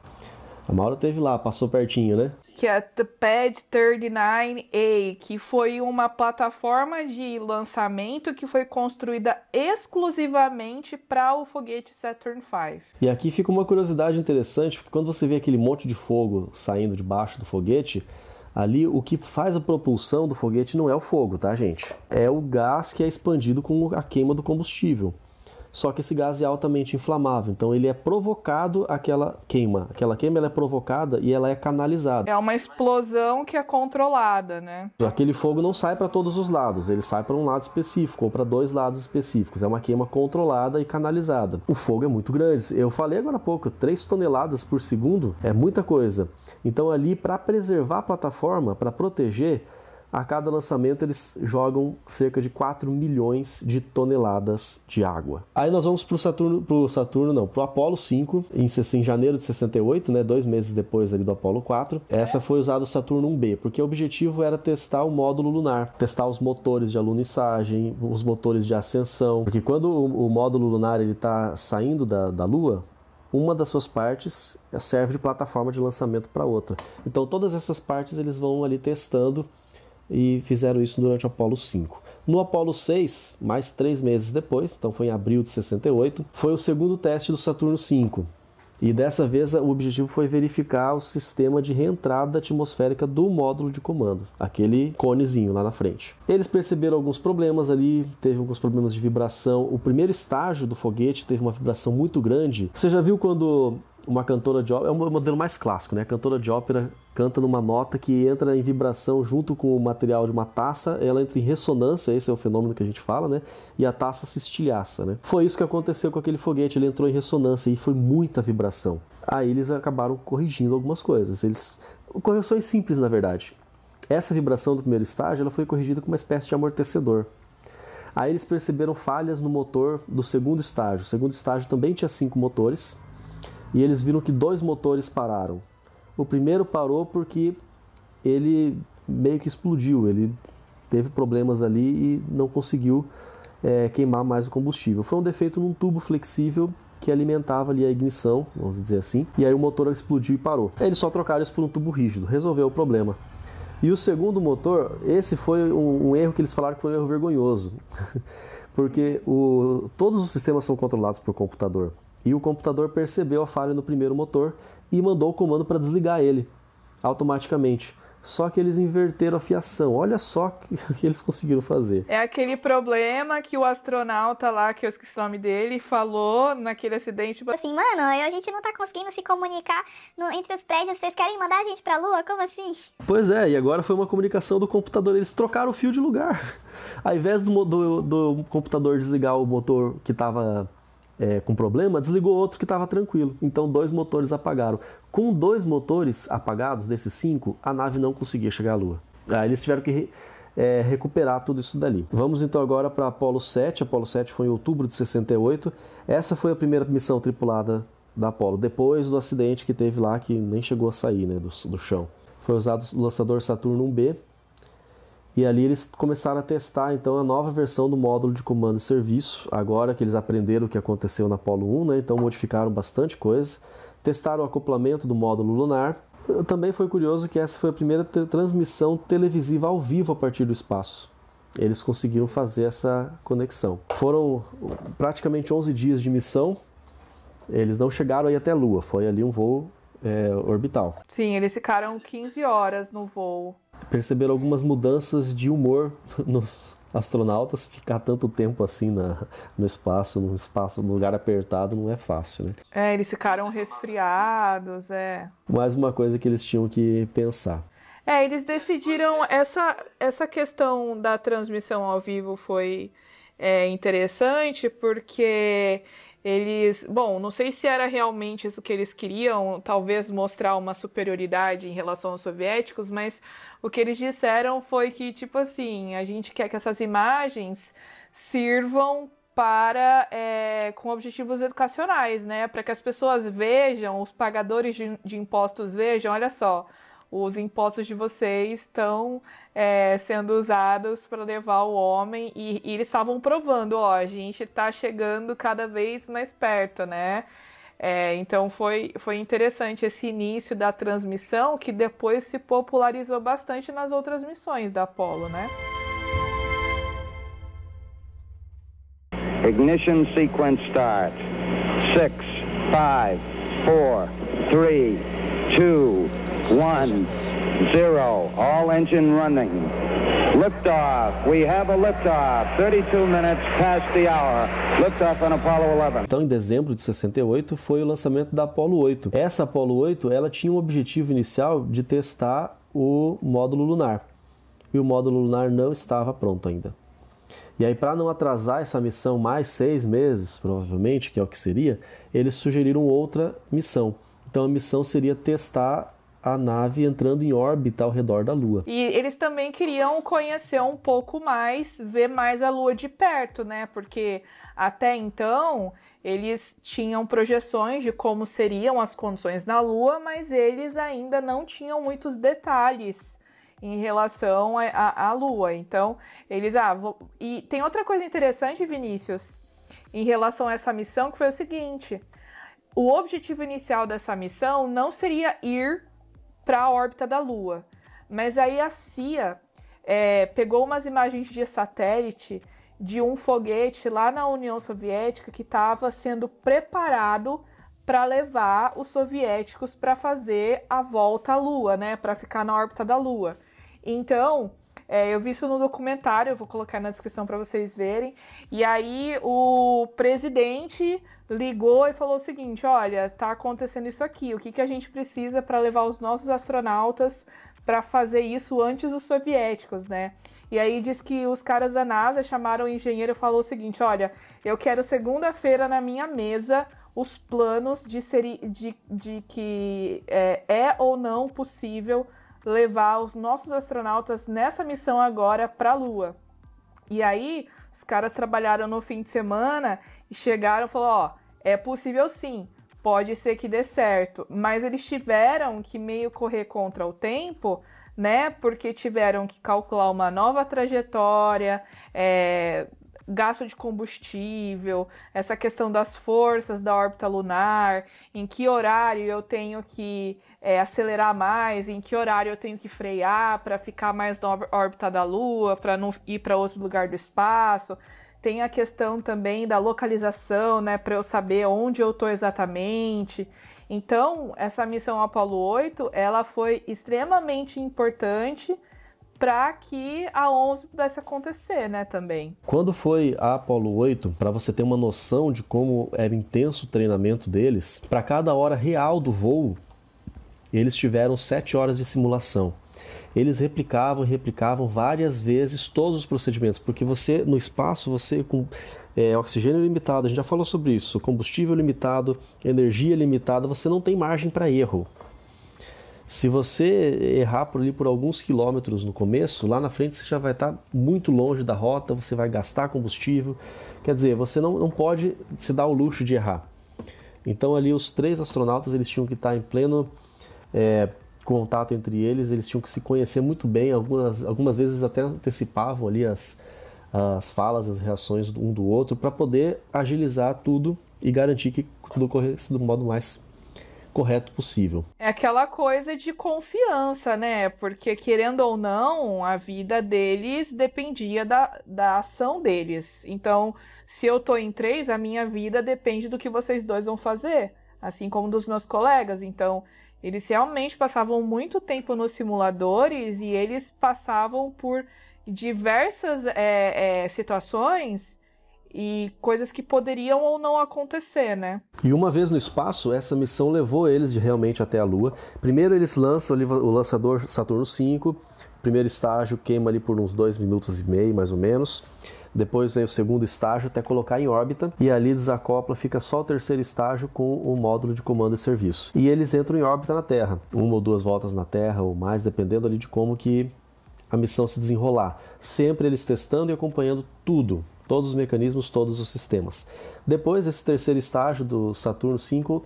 A Maura teve lá, passou pertinho, né? Que é a Pad 39A, que foi uma plataforma de lançamento que foi construída exclusivamente para o foguete Saturn V. E aqui fica uma curiosidade interessante, porque quando você vê aquele monte de fogo saindo debaixo do foguete, ali o que faz a propulsão do foguete não é o fogo, tá, gente? É o gás que é expandido com a queima do combustível só que esse gás é altamente inflamável, então ele é provocado aquela queima. Aquela queima ela é provocada e ela é canalizada. É uma explosão que é controlada, né? Aquele fogo não sai para todos os lados, ele sai para um lado específico ou para dois lados específicos. É uma queima controlada e canalizada. O fogo é muito grande. Eu falei agora há pouco, 3 toneladas por segundo é muita coisa. Então ali para preservar a plataforma, para proteger, a cada lançamento eles jogam cerca de 4 milhões de toneladas de água. Aí nós vamos para o Saturno, pro Saturno não, para o Apollo 5 em, em janeiro de 68, né, dois meses depois ali do Apollo 4. Essa foi usada o Saturno 1B, porque o objetivo era testar o módulo lunar, testar os motores de alunissagem, os motores de ascensão, porque quando o, o módulo lunar ele está saindo da, da Lua, uma das suas partes serve de plataforma de lançamento para outra. Então todas essas partes eles vão ali testando e fizeram isso durante o Apollo 5. No Apollo 6, mais três meses depois, então foi em abril de 68, foi o segundo teste do Saturno 5. E dessa vez o objetivo foi verificar o sistema de reentrada atmosférica do módulo de comando, aquele conezinho lá na frente. Eles perceberam alguns problemas ali, teve alguns problemas de vibração. O primeiro estágio do foguete teve uma vibração muito grande. Você já viu quando uma cantora de ópera, é o modelo mais clássico, né? A cantora de ópera canta numa nota que entra em vibração junto com o material de uma taça, ela entra em ressonância, esse é o fenômeno que a gente fala, né? E a taça se estilhaça, né? Foi isso que aconteceu com aquele foguete, ele entrou em ressonância e foi muita vibração. Aí eles acabaram corrigindo algumas coisas. Eles correções simples, na verdade. Essa vibração do primeiro estágio, ela foi corrigida com uma espécie de amortecedor. Aí eles perceberam falhas no motor do segundo estágio. O segundo estágio também tinha cinco motores e eles viram que dois motores pararam. O primeiro parou porque ele meio que explodiu, ele teve problemas ali e não conseguiu é, queimar mais o combustível. Foi um defeito num tubo flexível que alimentava ali a ignição, vamos dizer assim, e aí o motor explodiu e parou. Eles só trocaram isso por um tubo rígido, resolveu o problema. E o segundo motor, esse foi um, um erro que eles falaram que foi um erro vergonhoso, (laughs) porque o, todos os sistemas são controlados por computador. E o computador percebeu a falha no primeiro motor e mandou o comando para desligar ele automaticamente. só que eles inverteram a fiação. Olha só (laughs) o que eles conseguiram fazer. É aquele problema que o astronauta lá, que eu esqueci o nome dele, falou naquele acidente. Tipo assim, mano, a gente não tá conseguindo se comunicar no, entre os prédios, vocês querem mandar a gente pra Lua? Como assim? Pois é, e agora foi uma comunicação do computador, eles trocaram o fio de lugar. (laughs) Ao invés do, do, do computador desligar o motor que estava é, com problema, desligou outro que estava tranquilo. Então, dois motores apagaram. Com dois motores apagados, desses cinco, a nave não conseguia chegar à Lua. Aí eles tiveram que é, recuperar tudo isso dali. Vamos então agora para Apollo 7. Apollo 7 foi em outubro de 68. Essa foi a primeira missão tripulada da Apollo, depois do acidente que teve lá, que nem chegou a sair né, do, do chão. Foi usado o lançador Saturno 1B e ali eles começaram a testar então a nova versão do módulo de comando e serviço, agora que eles aprenderam o que aconteceu na Apollo 1, né? então modificaram bastante coisa. Testaram o acoplamento do módulo lunar. Também foi curioso que essa foi a primeira transmissão televisiva ao vivo a partir do espaço. Eles conseguiram fazer essa conexão. Foram praticamente 11 dias de missão. Eles não chegaram aí até a Lua, foi ali um voo é, orbital. Sim, eles ficaram 15 horas no voo perceberam algumas mudanças de humor (laughs) nos astronautas. Ficar tanto tempo assim na, no espaço, no espaço, no lugar apertado, não é fácil, né? É, eles ficaram resfriados, é. Mais uma coisa que eles tinham que pensar. É, eles decidiram essa essa questão da transmissão ao vivo foi é, interessante porque eles, bom, não sei se era realmente isso que eles queriam, talvez mostrar uma superioridade em relação aos soviéticos, mas o que eles disseram foi que, tipo assim, a gente quer que essas imagens sirvam para é, com objetivos educacionais, né? Para que as pessoas vejam, os pagadores de, de impostos vejam, olha só, os impostos de vocês estão é, sendo usados para levar o homem e, e eles estavam provando, ó, a gente está chegando cada vez mais perto, né? É, então foi, foi interessante esse início da transmissão que depois se popularizou bastante nas outras missões da Apollo, né? Ignition sequence start. Six, five, four, three, two, one, zero. All engine running. Liftoff. We have a liftoff. 32 minutes past the hour. Liftoff on Apollo 11. Então, em dezembro de 68 foi o lançamento da Apollo 8. Essa Apollo 8, ela tinha um objetivo inicial de testar o módulo lunar. E o módulo lunar não estava pronto ainda. E aí, para não atrasar essa missão mais seis meses, provavelmente, que é o que seria, eles sugeriram outra missão. Então, a missão seria testar a nave entrando em órbita ao redor da Lua. E eles também queriam conhecer um pouco mais, ver mais a Lua de perto, né? Porque até então eles tinham projeções de como seriam as condições na Lua, mas eles ainda não tinham muitos detalhes em relação à Lua. Então, eles. Ah, vou... E tem outra coisa interessante, Vinícius, em relação a essa missão, que foi o seguinte: o objetivo inicial dessa missão não seria ir para a órbita da Lua. Mas aí a CIA é, pegou umas imagens de satélite de um foguete lá na União Soviética que estava sendo preparado para levar os soviéticos para fazer a volta à Lua, né? Para ficar na órbita da Lua. Então, é, eu vi isso no documentário, eu vou colocar na descrição para vocês verem. E aí o presidente ligou e falou o seguinte: olha, tá acontecendo isso aqui, o que, que a gente precisa para levar os nossos astronautas para fazer isso antes dos soviéticos, né? E aí diz que os caras da NASA chamaram o engenheiro e falou o seguinte: olha, eu quero segunda-feira na minha mesa os planos de, ser, de, de que é, é ou não possível levar os nossos astronautas nessa missão agora para a Lua. E aí os caras trabalharam no fim de semana e chegaram e falaram: ó, é possível sim, pode ser que dê certo, mas eles tiveram que meio correr contra o tempo, né? Porque tiveram que calcular uma nova trajetória, é, gasto de combustível, essa questão das forças da órbita lunar, em que horário eu tenho que é, acelerar mais, em que horário eu tenho que frear para ficar mais na órbita da Lua, para não ir para outro lugar do espaço. Tem a questão também da localização, né, para eu saber onde eu estou exatamente. Então, essa missão Apollo 8, ela foi extremamente importante para que a 11 pudesse acontecer, né, também. Quando foi a Apollo 8, para você ter uma noção de como era intenso o treinamento deles, para cada hora real do voo, eles tiveram 7 horas de simulação. Eles replicavam e replicavam várias vezes todos os procedimentos, porque você no espaço, você com é, oxigênio limitado, a gente já falou sobre isso, combustível limitado, energia limitada, você não tem margem para erro. Se você errar por ali por alguns quilômetros no começo, lá na frente você já vai estar muito longe da rota, você vai gastar combustível. Quer dizer, você não, não pode se dar o luxo de errar. Então ali os três astronautas eles tinham que estar em pleno é, contato entre eles, eles tinham que se conhecer muito bem, algumas, algumas vezes até antecipavam ali as, as falas, as reações um do outro, para poder agilizar tudo e garantir que tudo ocorresse do modo mais correto possível. É aquela coisa de confiança, né? Porque, querendo ou não, a vida deles dependia da, da ação deles. Então, se eu tô em três, a minha vida depende do que vocês dois vão fazer, assim como dos meus colegas. Então, eles realmente passavam muito tempo nos simuladores e eles passavam por diversas é, é, situações e coisas que poderiam ou não acontecer, né? E uma vez no espaço, essa missão levou eles realmente até a Lua. Primeiro eles lançam o lançador Saturno V, primeiro estágio queima ali por uns dois minutos e meio, mais ou menos. Depois vem o segundo estágio até colocar em órbita e ali desacopla, fica só o terceiro estágio com o módulo de comando e serviço. E eles entram em órbita na Terra, uma ou duas voltas na Terra ou mais, dependendo ali de como que a missão se desenrolar. Sempre eles testando e acompanhando tudo, todos os mecanismos, todos os sistemas. Depois, esse terceiro estágio do Saturno V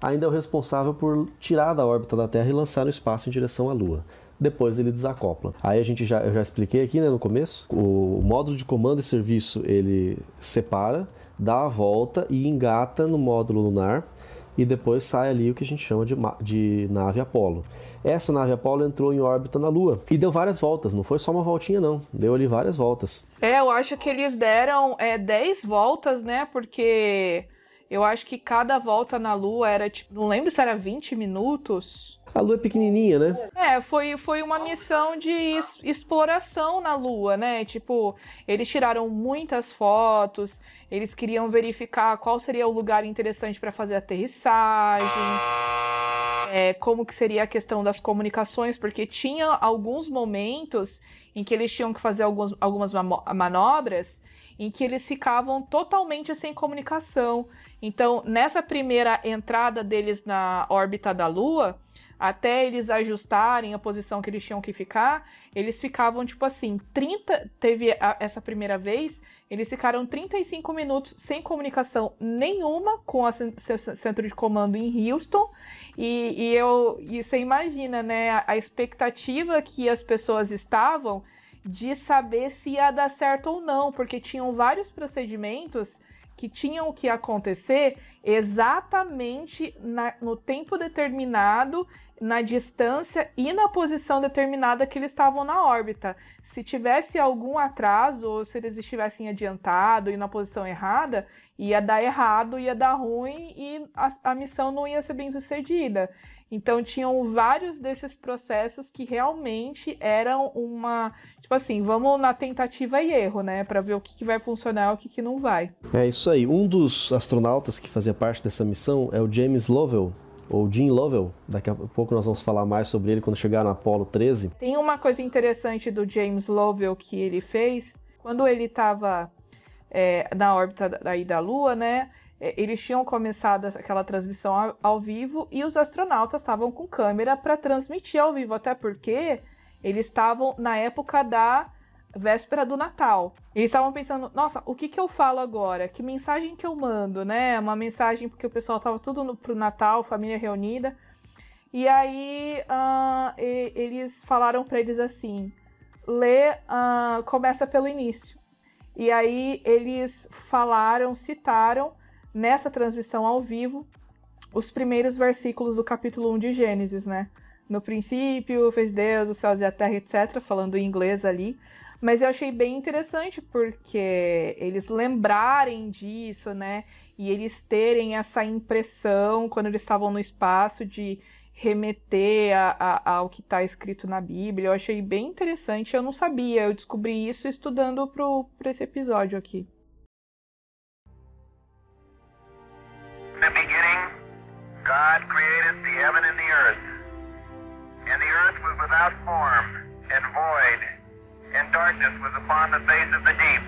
ainda é o responsável por tirar da órbita da Terra e lançar no espaço em direção à Lua. Depois ele desacopla. Aí a gente já, eu já expliquei aqui né, no começo, o módulo de comando e serviço ele separa, dá a volta e engata no módulo lunar e depois sai ali o que a gente chama de, de nave Apollo. Essa nave Apollo entrou em órbita na Lua e deu várias voltas, não foi só uma voltinha não, deu ali várias voltas. É, eu acho que eles deram é, 10 voltas, né, porque eu acho que cada volta na Lua era tipo, não lembro se era 20 minutos. A Lua é pequenininha, né? É, foi, foi uma missão de exploração na Lua, né? Tipo, eles tiraram muitas fotos, eles queriam verificar qual seria o lugar interessante para fazer aterrissagem é, como que seria a questão das comunicações, porque tinha alguns momentos em que eles tinham que fazer alguns, algumas manobras em que eles ficavam totalmente sem comunicação. Então, nessa primeira entrada deles na órbita da Lua, até eles ajustarem a posição que eles tinham que ficar, eles ficavam tipo assim, 30, teve a, essa primeira vez, eles ficaram 35 minutos sem comunicação nenhuma com o centro de comando em Houston e, e eu, e você imagina, né, a, a expectativa que as pessoas estavam de saber se ia dar certo ou não, porque tinham vários procedimentos que tinham que acontecer exatamente na, no tempo determinado, na distância e na posição determinada que eles estavam na órbita. Se tivesse algum atraso ou se eles estivessem adiantado e na posição errada, ia dar errado, ia dar ruim e a, a missão não ia ser bem sucedida. Então tinham vários desses processos que realmente eram uma, tipo assim, vamos na tentativa e erro, né, para ver o que, que vai funcionar e o que, que não vai. É isso aí. Um dos astronautas que fazia parte dessa missão é o James Lovell, ou Jim Lovell. Daqui a pouco nós vamos falar mais sobre ele quando chegar no Apollo 13. Tem uma coisa interessante do James Lovell que ele fez quando ele estava é, na órbita aí da Lua, né? É, eles tinham começado aquela transmissão ao, ao vivo e os astronautas estavam com câmera para transmitir ao vivo, até porque eles estavam na época da véspera do Natal. Eles estavam pensando, nossa, o que que eu falo agora? Que mensagem que eu mando, né? Uma mensagem porque o pessoal tava tudo no, pro Natal, família reunida. E aí uh, e, eles falaram para eles assim: lê, uh, começa pelo início. E aí eles falaram, citaram nessa transmissão ao vivo os primeiros versículos do capítulo 1 de Gênesis, né? No princípio fez Deus os céus e a terra, etc., falando em inglês ali. Mas eu achei bem interessante porque eles lembrarem disso, né? e eles terem essa impressão quando eles estavam no espaço de remeter a, a, ao que está escrito na Bíblia. Eu achei bem interessante. Eu não sabia, eu descobri isso estudando para esse episódio aqui. the beginning, God created the heaven and the earth. And the earth was without form and void, and darkness was upon the face of the deep.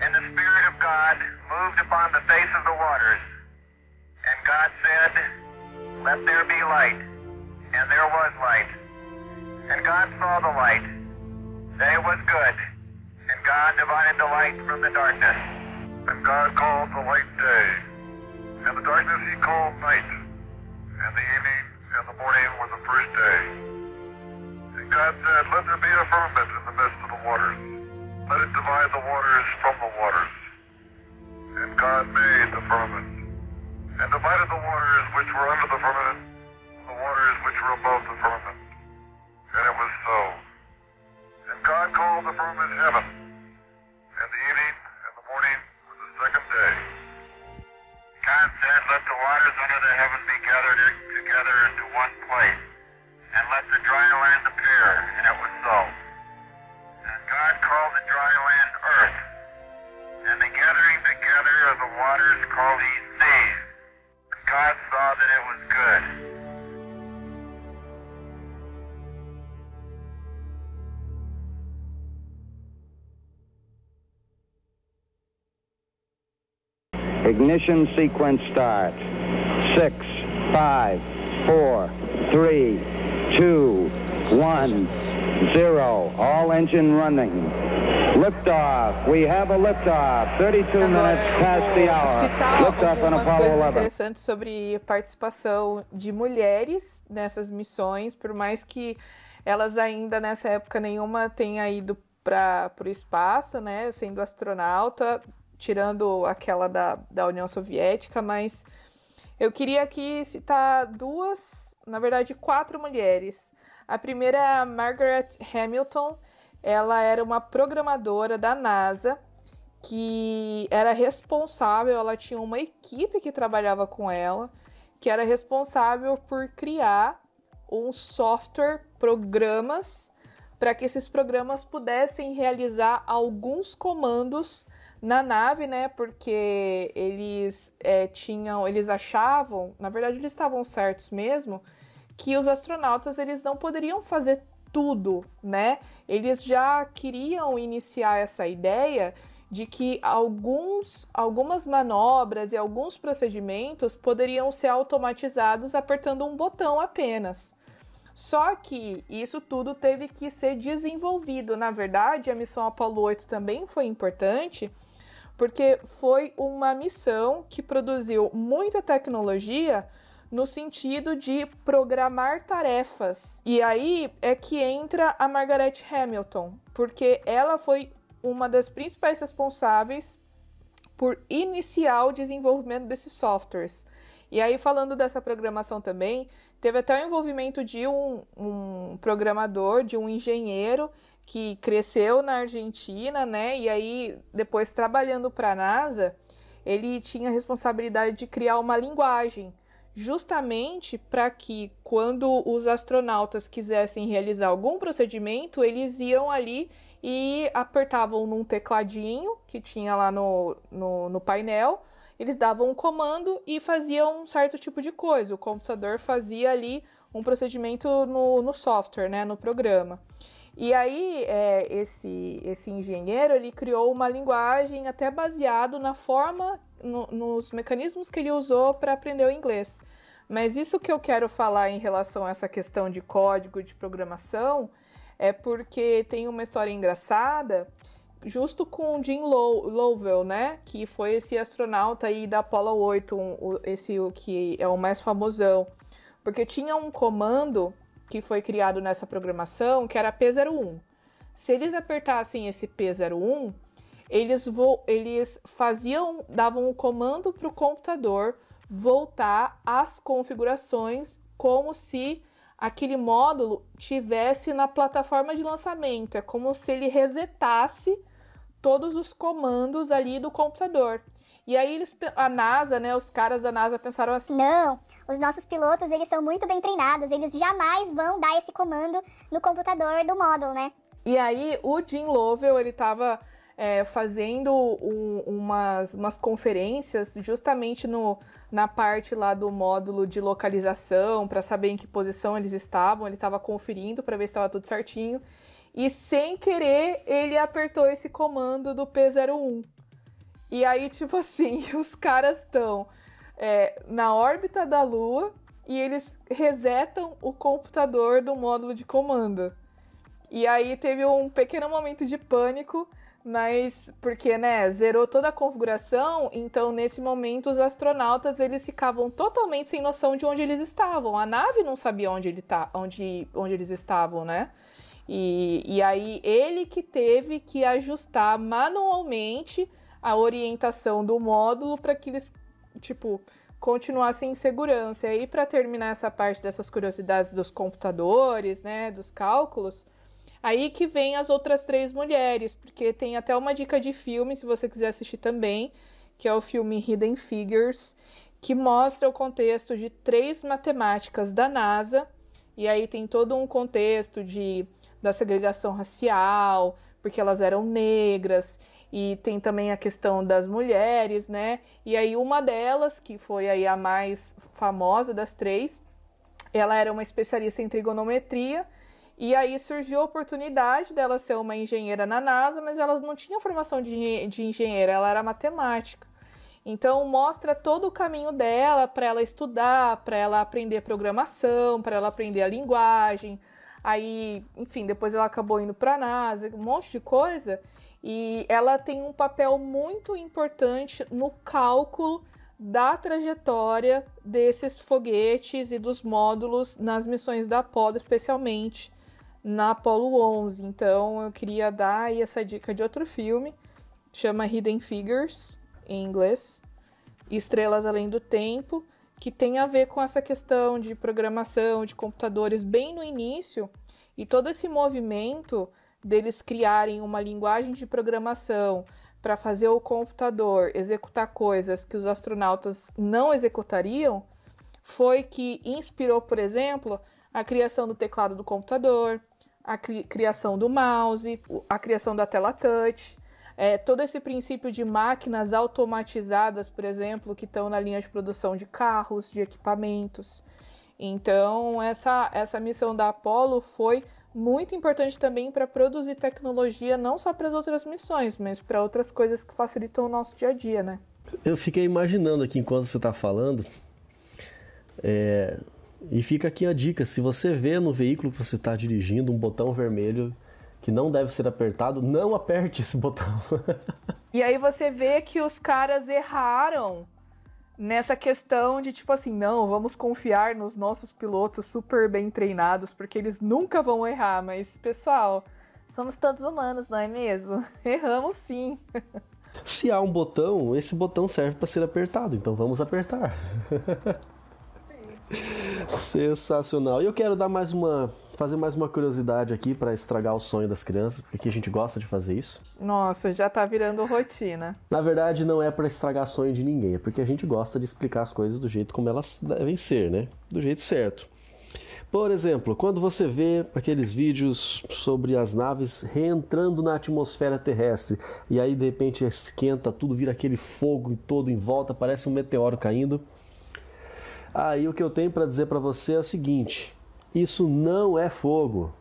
And the Spirit of God moved upon the face of the waters. And God said, Let there be light. And there was light. And God saw the light, that it was good. And God divided the light from the darkness. And God called the light day. And the darkness he called night. And the evening and the morning was the first day. And God said, Let there be a firmament in the midst of the waters. Let it divide the waters from the waters. And God made the firmament. And divided the waters which were under the firmament from the waters which were above the firmament. And it was so. And God called the firmament heaven. And the evening and the morning was the second day. God said, Let the waters under the heaven be gathered together into one place, and let the dry land appear. And it was so. And God called the dry land earth, and the gathering together of the waters called he seas. God saw that it was good. Ignition sequence start. Six, five, four, three, two, one, zero. All engine running. Liftoff. We have a liftoff. 32 Agora minutes past the hour. citar Liftoff on Apollo coisas 11. interessantes sobre participação de mulheres nessas missões, por mais que elas ainda nessa época nenhuma tenha ido para o espaço, né, sendo astronauta, tirando aquela da, da União Soviética, mas eu queria aqui citar duas, na verdade quatro mulheres. A primeira é Margaret Hamilton, ela era uma programadora da NASA que era responsável, ela tinha uma equipe que trabalhava com ela, que era responsável por criar um software, programas, para que esses programas pudessem realizar alguns comandos na nave, né? Porque eles é, tinham, eles achavam, na verdade eles estavam certos mesmo, que os astronautas eles não poderiam fazer tudo, né? Eles já queriam iniciar essa ideia de que alguns, algumas manobras e alguns procedimentos poderiam ser automatizados apertando um botão apenas. Só que isso tudo teve que ser desenvolvido. Na verdade, a missão Apollo 8 também foi importante, porque foi uma missão que produziu muita tecnologia no sentido de programar tarefas. E aí é que entra a Margaret Hamilton, porque ela foi uma das principais responsáveis por iniciar o desenvolvimento desses softwares. E aí, falando dessa programação também, teve até o envolvimento de um, um programador, de um engenheiro que cresceu na Argentina, né? E aí, depois trabalhando para a NASA, ele tinha a responsabilidade de criar uma linguagem, justamente para que quando os astronautas quisessem realizar algum procedimento, eles iam ali e apertavam num tecladinho que tinha lá no, no, no painel, eles davam um comando e faziam um certo tipo de coisa. O computador fazia ali um procedimento no, no software, né, no programa. E aí, é, esse, esse engenheiro, ele criou uma linguagem até baseado na forma, no, nos mecanismos que ele usou para aprender o inglês. Mas isso que eu quero falar em relação a essa questão de código, de programação, é porque tem uma história engraçada, justo com o Jim Low, né? Que foi esse astronauta aí da Apollo 8, um, esse o que é o mais famosão. Porque tinha um comando que foi criado nessa programação, que era P01. Se eles apertassem esse P01, eles, eles faziam, davam um comando para o computador voltar às configurações como se aquele módulo tivesse na plataforma de lançamento. É como se ele resetasse todos os comandos ali do computador. E aí eles, a NASA, né, os caras da NASA pensaram assim: Não, os nossos pilotos, eles são muito bem treinados, eles jamais vão dar esse comando no computador do módulo, né? E aí o Jim Lovell, ele tava é, fazendo um, umas, umas conferências justamente no, na parte lá do módulo de localização para saber em que posição eles estavam. Ele estava conferindo para ver se estava tudo certinho. E sem querer, ele apertou esse comando do P01. E aí, tipo assim, (laughs) os caras estão é, na órbita da Lua e eles resetam o computador do módulo de comando. E aí teve um pequeno momento de pânico mas porque, né, zerou toda a configuração, então nesse momento os astronautas eles ficavam totalmente sem noção de onde eles estavam. A nave não sabia onde, ele tá, onde, onde eles estavam, né? E, e aí ele que teve que ajustar manualmente a orientação do módulo para que eles, tipo, continuassem em segurança. E aí, para terminar essa parte dessas curiosidades dos computadores, né, dos cálculos, Aí que vem as outras três mulheres, porque tem até uma dica de filme, se você quiser assistir também, que é o filme Hidden Figures, que mostra o contexto de três matemáticas da NASA, e aí tem todo um contexto de da segregação racial, porque elas eram negras, e tem também a questão das mulheres, né? E aí uma delas, que foi aí a mais famosa das três, ela era uma especialista em trigonometria, e aí surgiu a oportunidade dela ser uma engenheira na NASA, mas ela não tinha formação de, de engenheira, ela era matemática. Então mostra todo o caminho dela para ela estudar, para ela aprender programação, para ela aprender a linguagem. Aí, enfim, depois ela acabou indo para a NASA, um monte de coisa. E ela tem um papel muito importante no cálculo da trajetória desses foguetes e dos módulos nas missões da Apollo, especialmente na Apollo 11. Então eu queria dar aí essa dica de outro filme, chama Hidden Figures em inglês, Estrelas Além do Tempo, que tem a ver com essa questão de programação de computadores bem no início e todo esse movimento deles criarem uma linguagem de programação para fazer o computador executar coisas que os astronautas não executariam foi que inspirou, por exemplo, a criação do teclado do computador, a cri criação do mouse, a criação da tela touch, é, todo esse princípio de máquinas automatizadas, por exemplo, que estão na linha de produção de carros, de equipamentos. Então, essa, essa missão da Apollo foi muito importante também para produzir tecnologia, não só para as outras missões, mas para outras coisas que facilitam o nosso dia a dia, né? Eu fiquei imaginando aqui enquanto você está falando, é, e fica aqui a dica: se você vê no veículo que você está dirigindo um botão vermelho que não deve ser apertado, não aperte esse (laughs) botão. e aí você vê que os caras erraram nessa questão de tipo assim, não, vamos confiar nos nossos pilotos super bem treinados, porque eles nunca vão errar, mas pessoal, somos todos humanos, não é mesmo? (laughs) Erramos sim. Se há um botão, esse botão serve para ser apertado, então vamos apertar. (laughs) Sensacional. E eu quero dar mais uma, fazer mais uma curiosidade aqui para estragar o sonho das crianças, porque a gente gosta de fazer isso. Nossa, já tá virando rotina. Na verdade, não é para estragar sonho de ninguém, é porque a gente gosta de explicar as coisas do jeito como elas devem ser, né? Do jeito certo. Por exemplo, quando você vê aqueles vídeos sobre as naves reentrando na atmosfera terrestre e aí de repente esquenta tudo, vira aquele fogo todo em volta, parece um meteoro caindo. Aí o que eu tenho para dizer para você é o seguinte: isso não é fogo.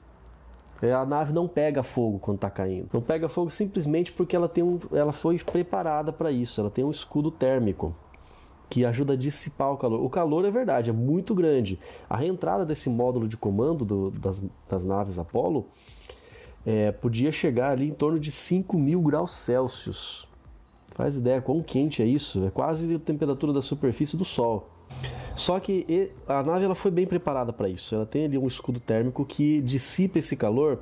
É, a nave não pega fogo quando está caindo. Não pega fogo simplesmente porque ela, tem um, ela foi preparada para isso. Ela tem um escudo térmico que ajuda a dissipar o calor. O calor é verdade, é muito grande. A reentrada desse módulo de comando do, das, das, naves Apollo é, podia chegar ali em torno de 5 mil graus Celsius. Faz ideia quão quente é isso? É quase a temperatura da superfície do Sol. Só que a nave ela foi bem preparada para isso. Ela tem ali um escudo térmico que dissipa esse calor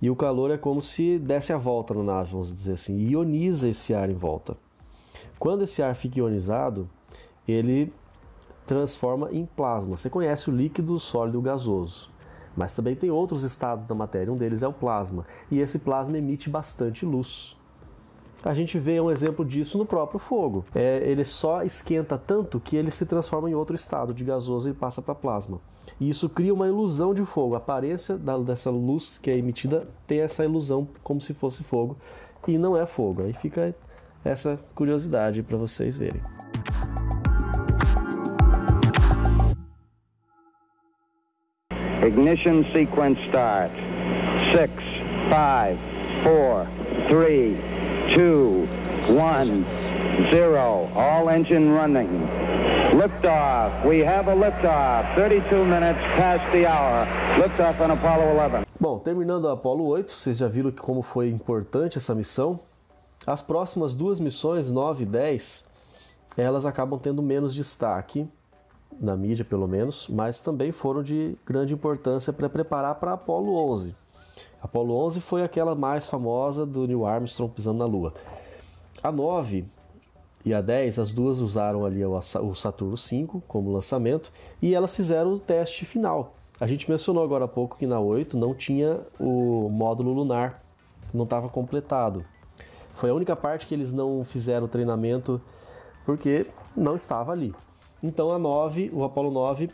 e o calor é como se desse a volta na nave, vamos dizer assim, ioniza esse ar em volta. Quando esse ar fica ionizado, ele transforma em plasma. Você conhece o líquido, o sólido e o gasoso. Mas também tem outros estados da matéria, um deles é o plasma. E esse plasma emite bastante luz. A gente vê um exemplo disso no próprio fogo. É, ele só esquenta tanto que ele se transforma em outro estado de gasoso e passa para plasma. E isso cria uma ilusão de fogo. A aparência da, dessa luz que é emitida tem essa ilusão como se fosse fogo e não é fogo. Aí fica essa curiosidade para vocês verem. Ignition sequence start. Six, five, four, three, two, one, zero. All engine running. Liftoff. We have a liftoff. 32 minutes past the hour. Liftoff on Apollo 11. Bom, terminando a Apollo 8, vocês já viram como foi importante essa missão. As próximas duas missões, 9 e 10, elas acabam tendo menos destaque, na mídia pelo menos, mas também foram de grande importância para preparar para Apollo 11. Apollo 11 foi aquela mais famosa do Neil Armstrong pisando na Lua. A 9 e a 10, as duas usaram ali o Saturno 5 como lançamento e elas fizeram o teste final. A gente mencionou agora há pouco que na 8 não tinha o módulo lunar, não estava completado. Foi a única parte que eles não fizeram treinamento porque não estava ali. Então a 9, o Apollo 9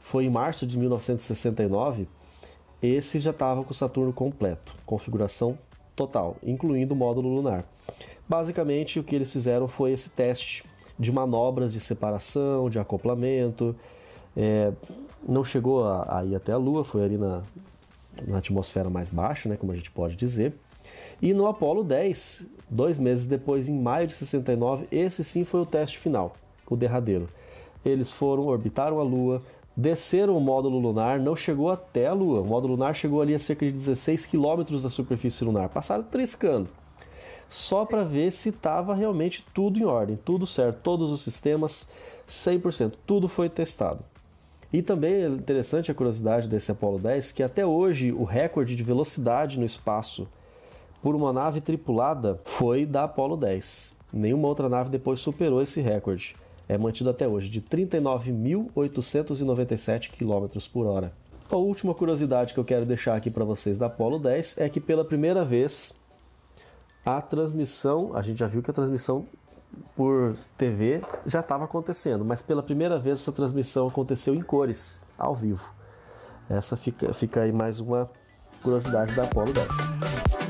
foi em março de 1969. Esse já estava com o Saturno completo, configuração total, incluindo o módulo lunar. Basicamente, o que eles fizeram foi esse teste de manobras de separação, de acoplamento. É, não chegou a, a, ir até a Lua, foi ali na, na atmosfera mais baixa, né, como a gente pode dizer. E no Apollo 10, dois meses depois, em maio de 69, esse sim foi o teste final, o derradeiro. Eles foram, orbitaram a Lua, desceram o módulo lunar, não chegou até a Lua. O módulo lunar chegou ali a cerca de 16 quilômetros da superfície lunar, passaram triscando. Só para ver se estava realmente tudo em ordem, tudo certo, todos os sistemas 100%, tudo foi testado. E também é interessante a curiosidade desse Apollo 10 que até hoje o recorde de velocidade no espaço por uma nave tripulada foi da Apollo 10. Nenhuma outra nave depois superou esse recorde. É mantido até hoje de 39.897 km por hora. A última curiosidade que eu quero deixar aqui para vocês da Apollo 10 é que pela primeira vez a transmissão, a gente já viu que a transmissão por TV já estava acontecendo, mas pela primeira vez essa transmissão aconteceu em cores, ao vivo. Essa fica, fica aí mais uma curiosidade da Apollo 10.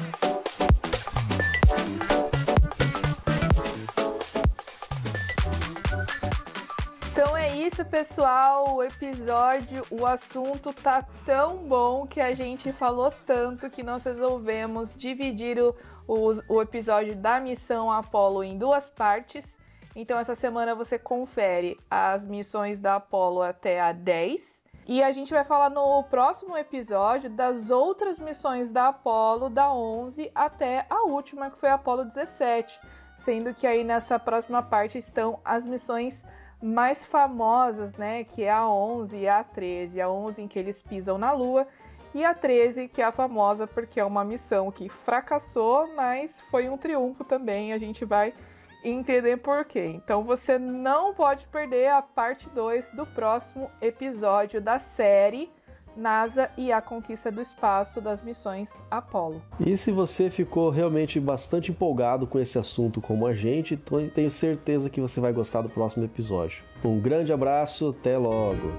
Isso, pessoal. O episódio, o assunto tá tão bom que a gente falou tanto que nós resolvemos dividir o, o, o episódio da missão Apollo em duas partes. Então, essa semana você confere as missões da Apollo até a 10. E a gente vai falar no próximo episódio das outras missões da Apollo, da 11 até a última, que foi a Apollo 17. Sendo que aí nessa próxima parte estão as missões mais famosas, né, que é a 11 e a 13. A 11 em que eles pisam na Lua e a 13 que é a famosa porque é uma missão que fracassou, mas foi um triunfo também. A gente vai entender por quê. Então você não pode perder a parte 2 do próximo episódio da série NASA e a conquista do espaço das missões Apollo. E se você ficou realmente bastante empolgado com esse assunto como a gente, tenho certeza que você vai gostar do próximo episódio. Um grande abraço, até logo!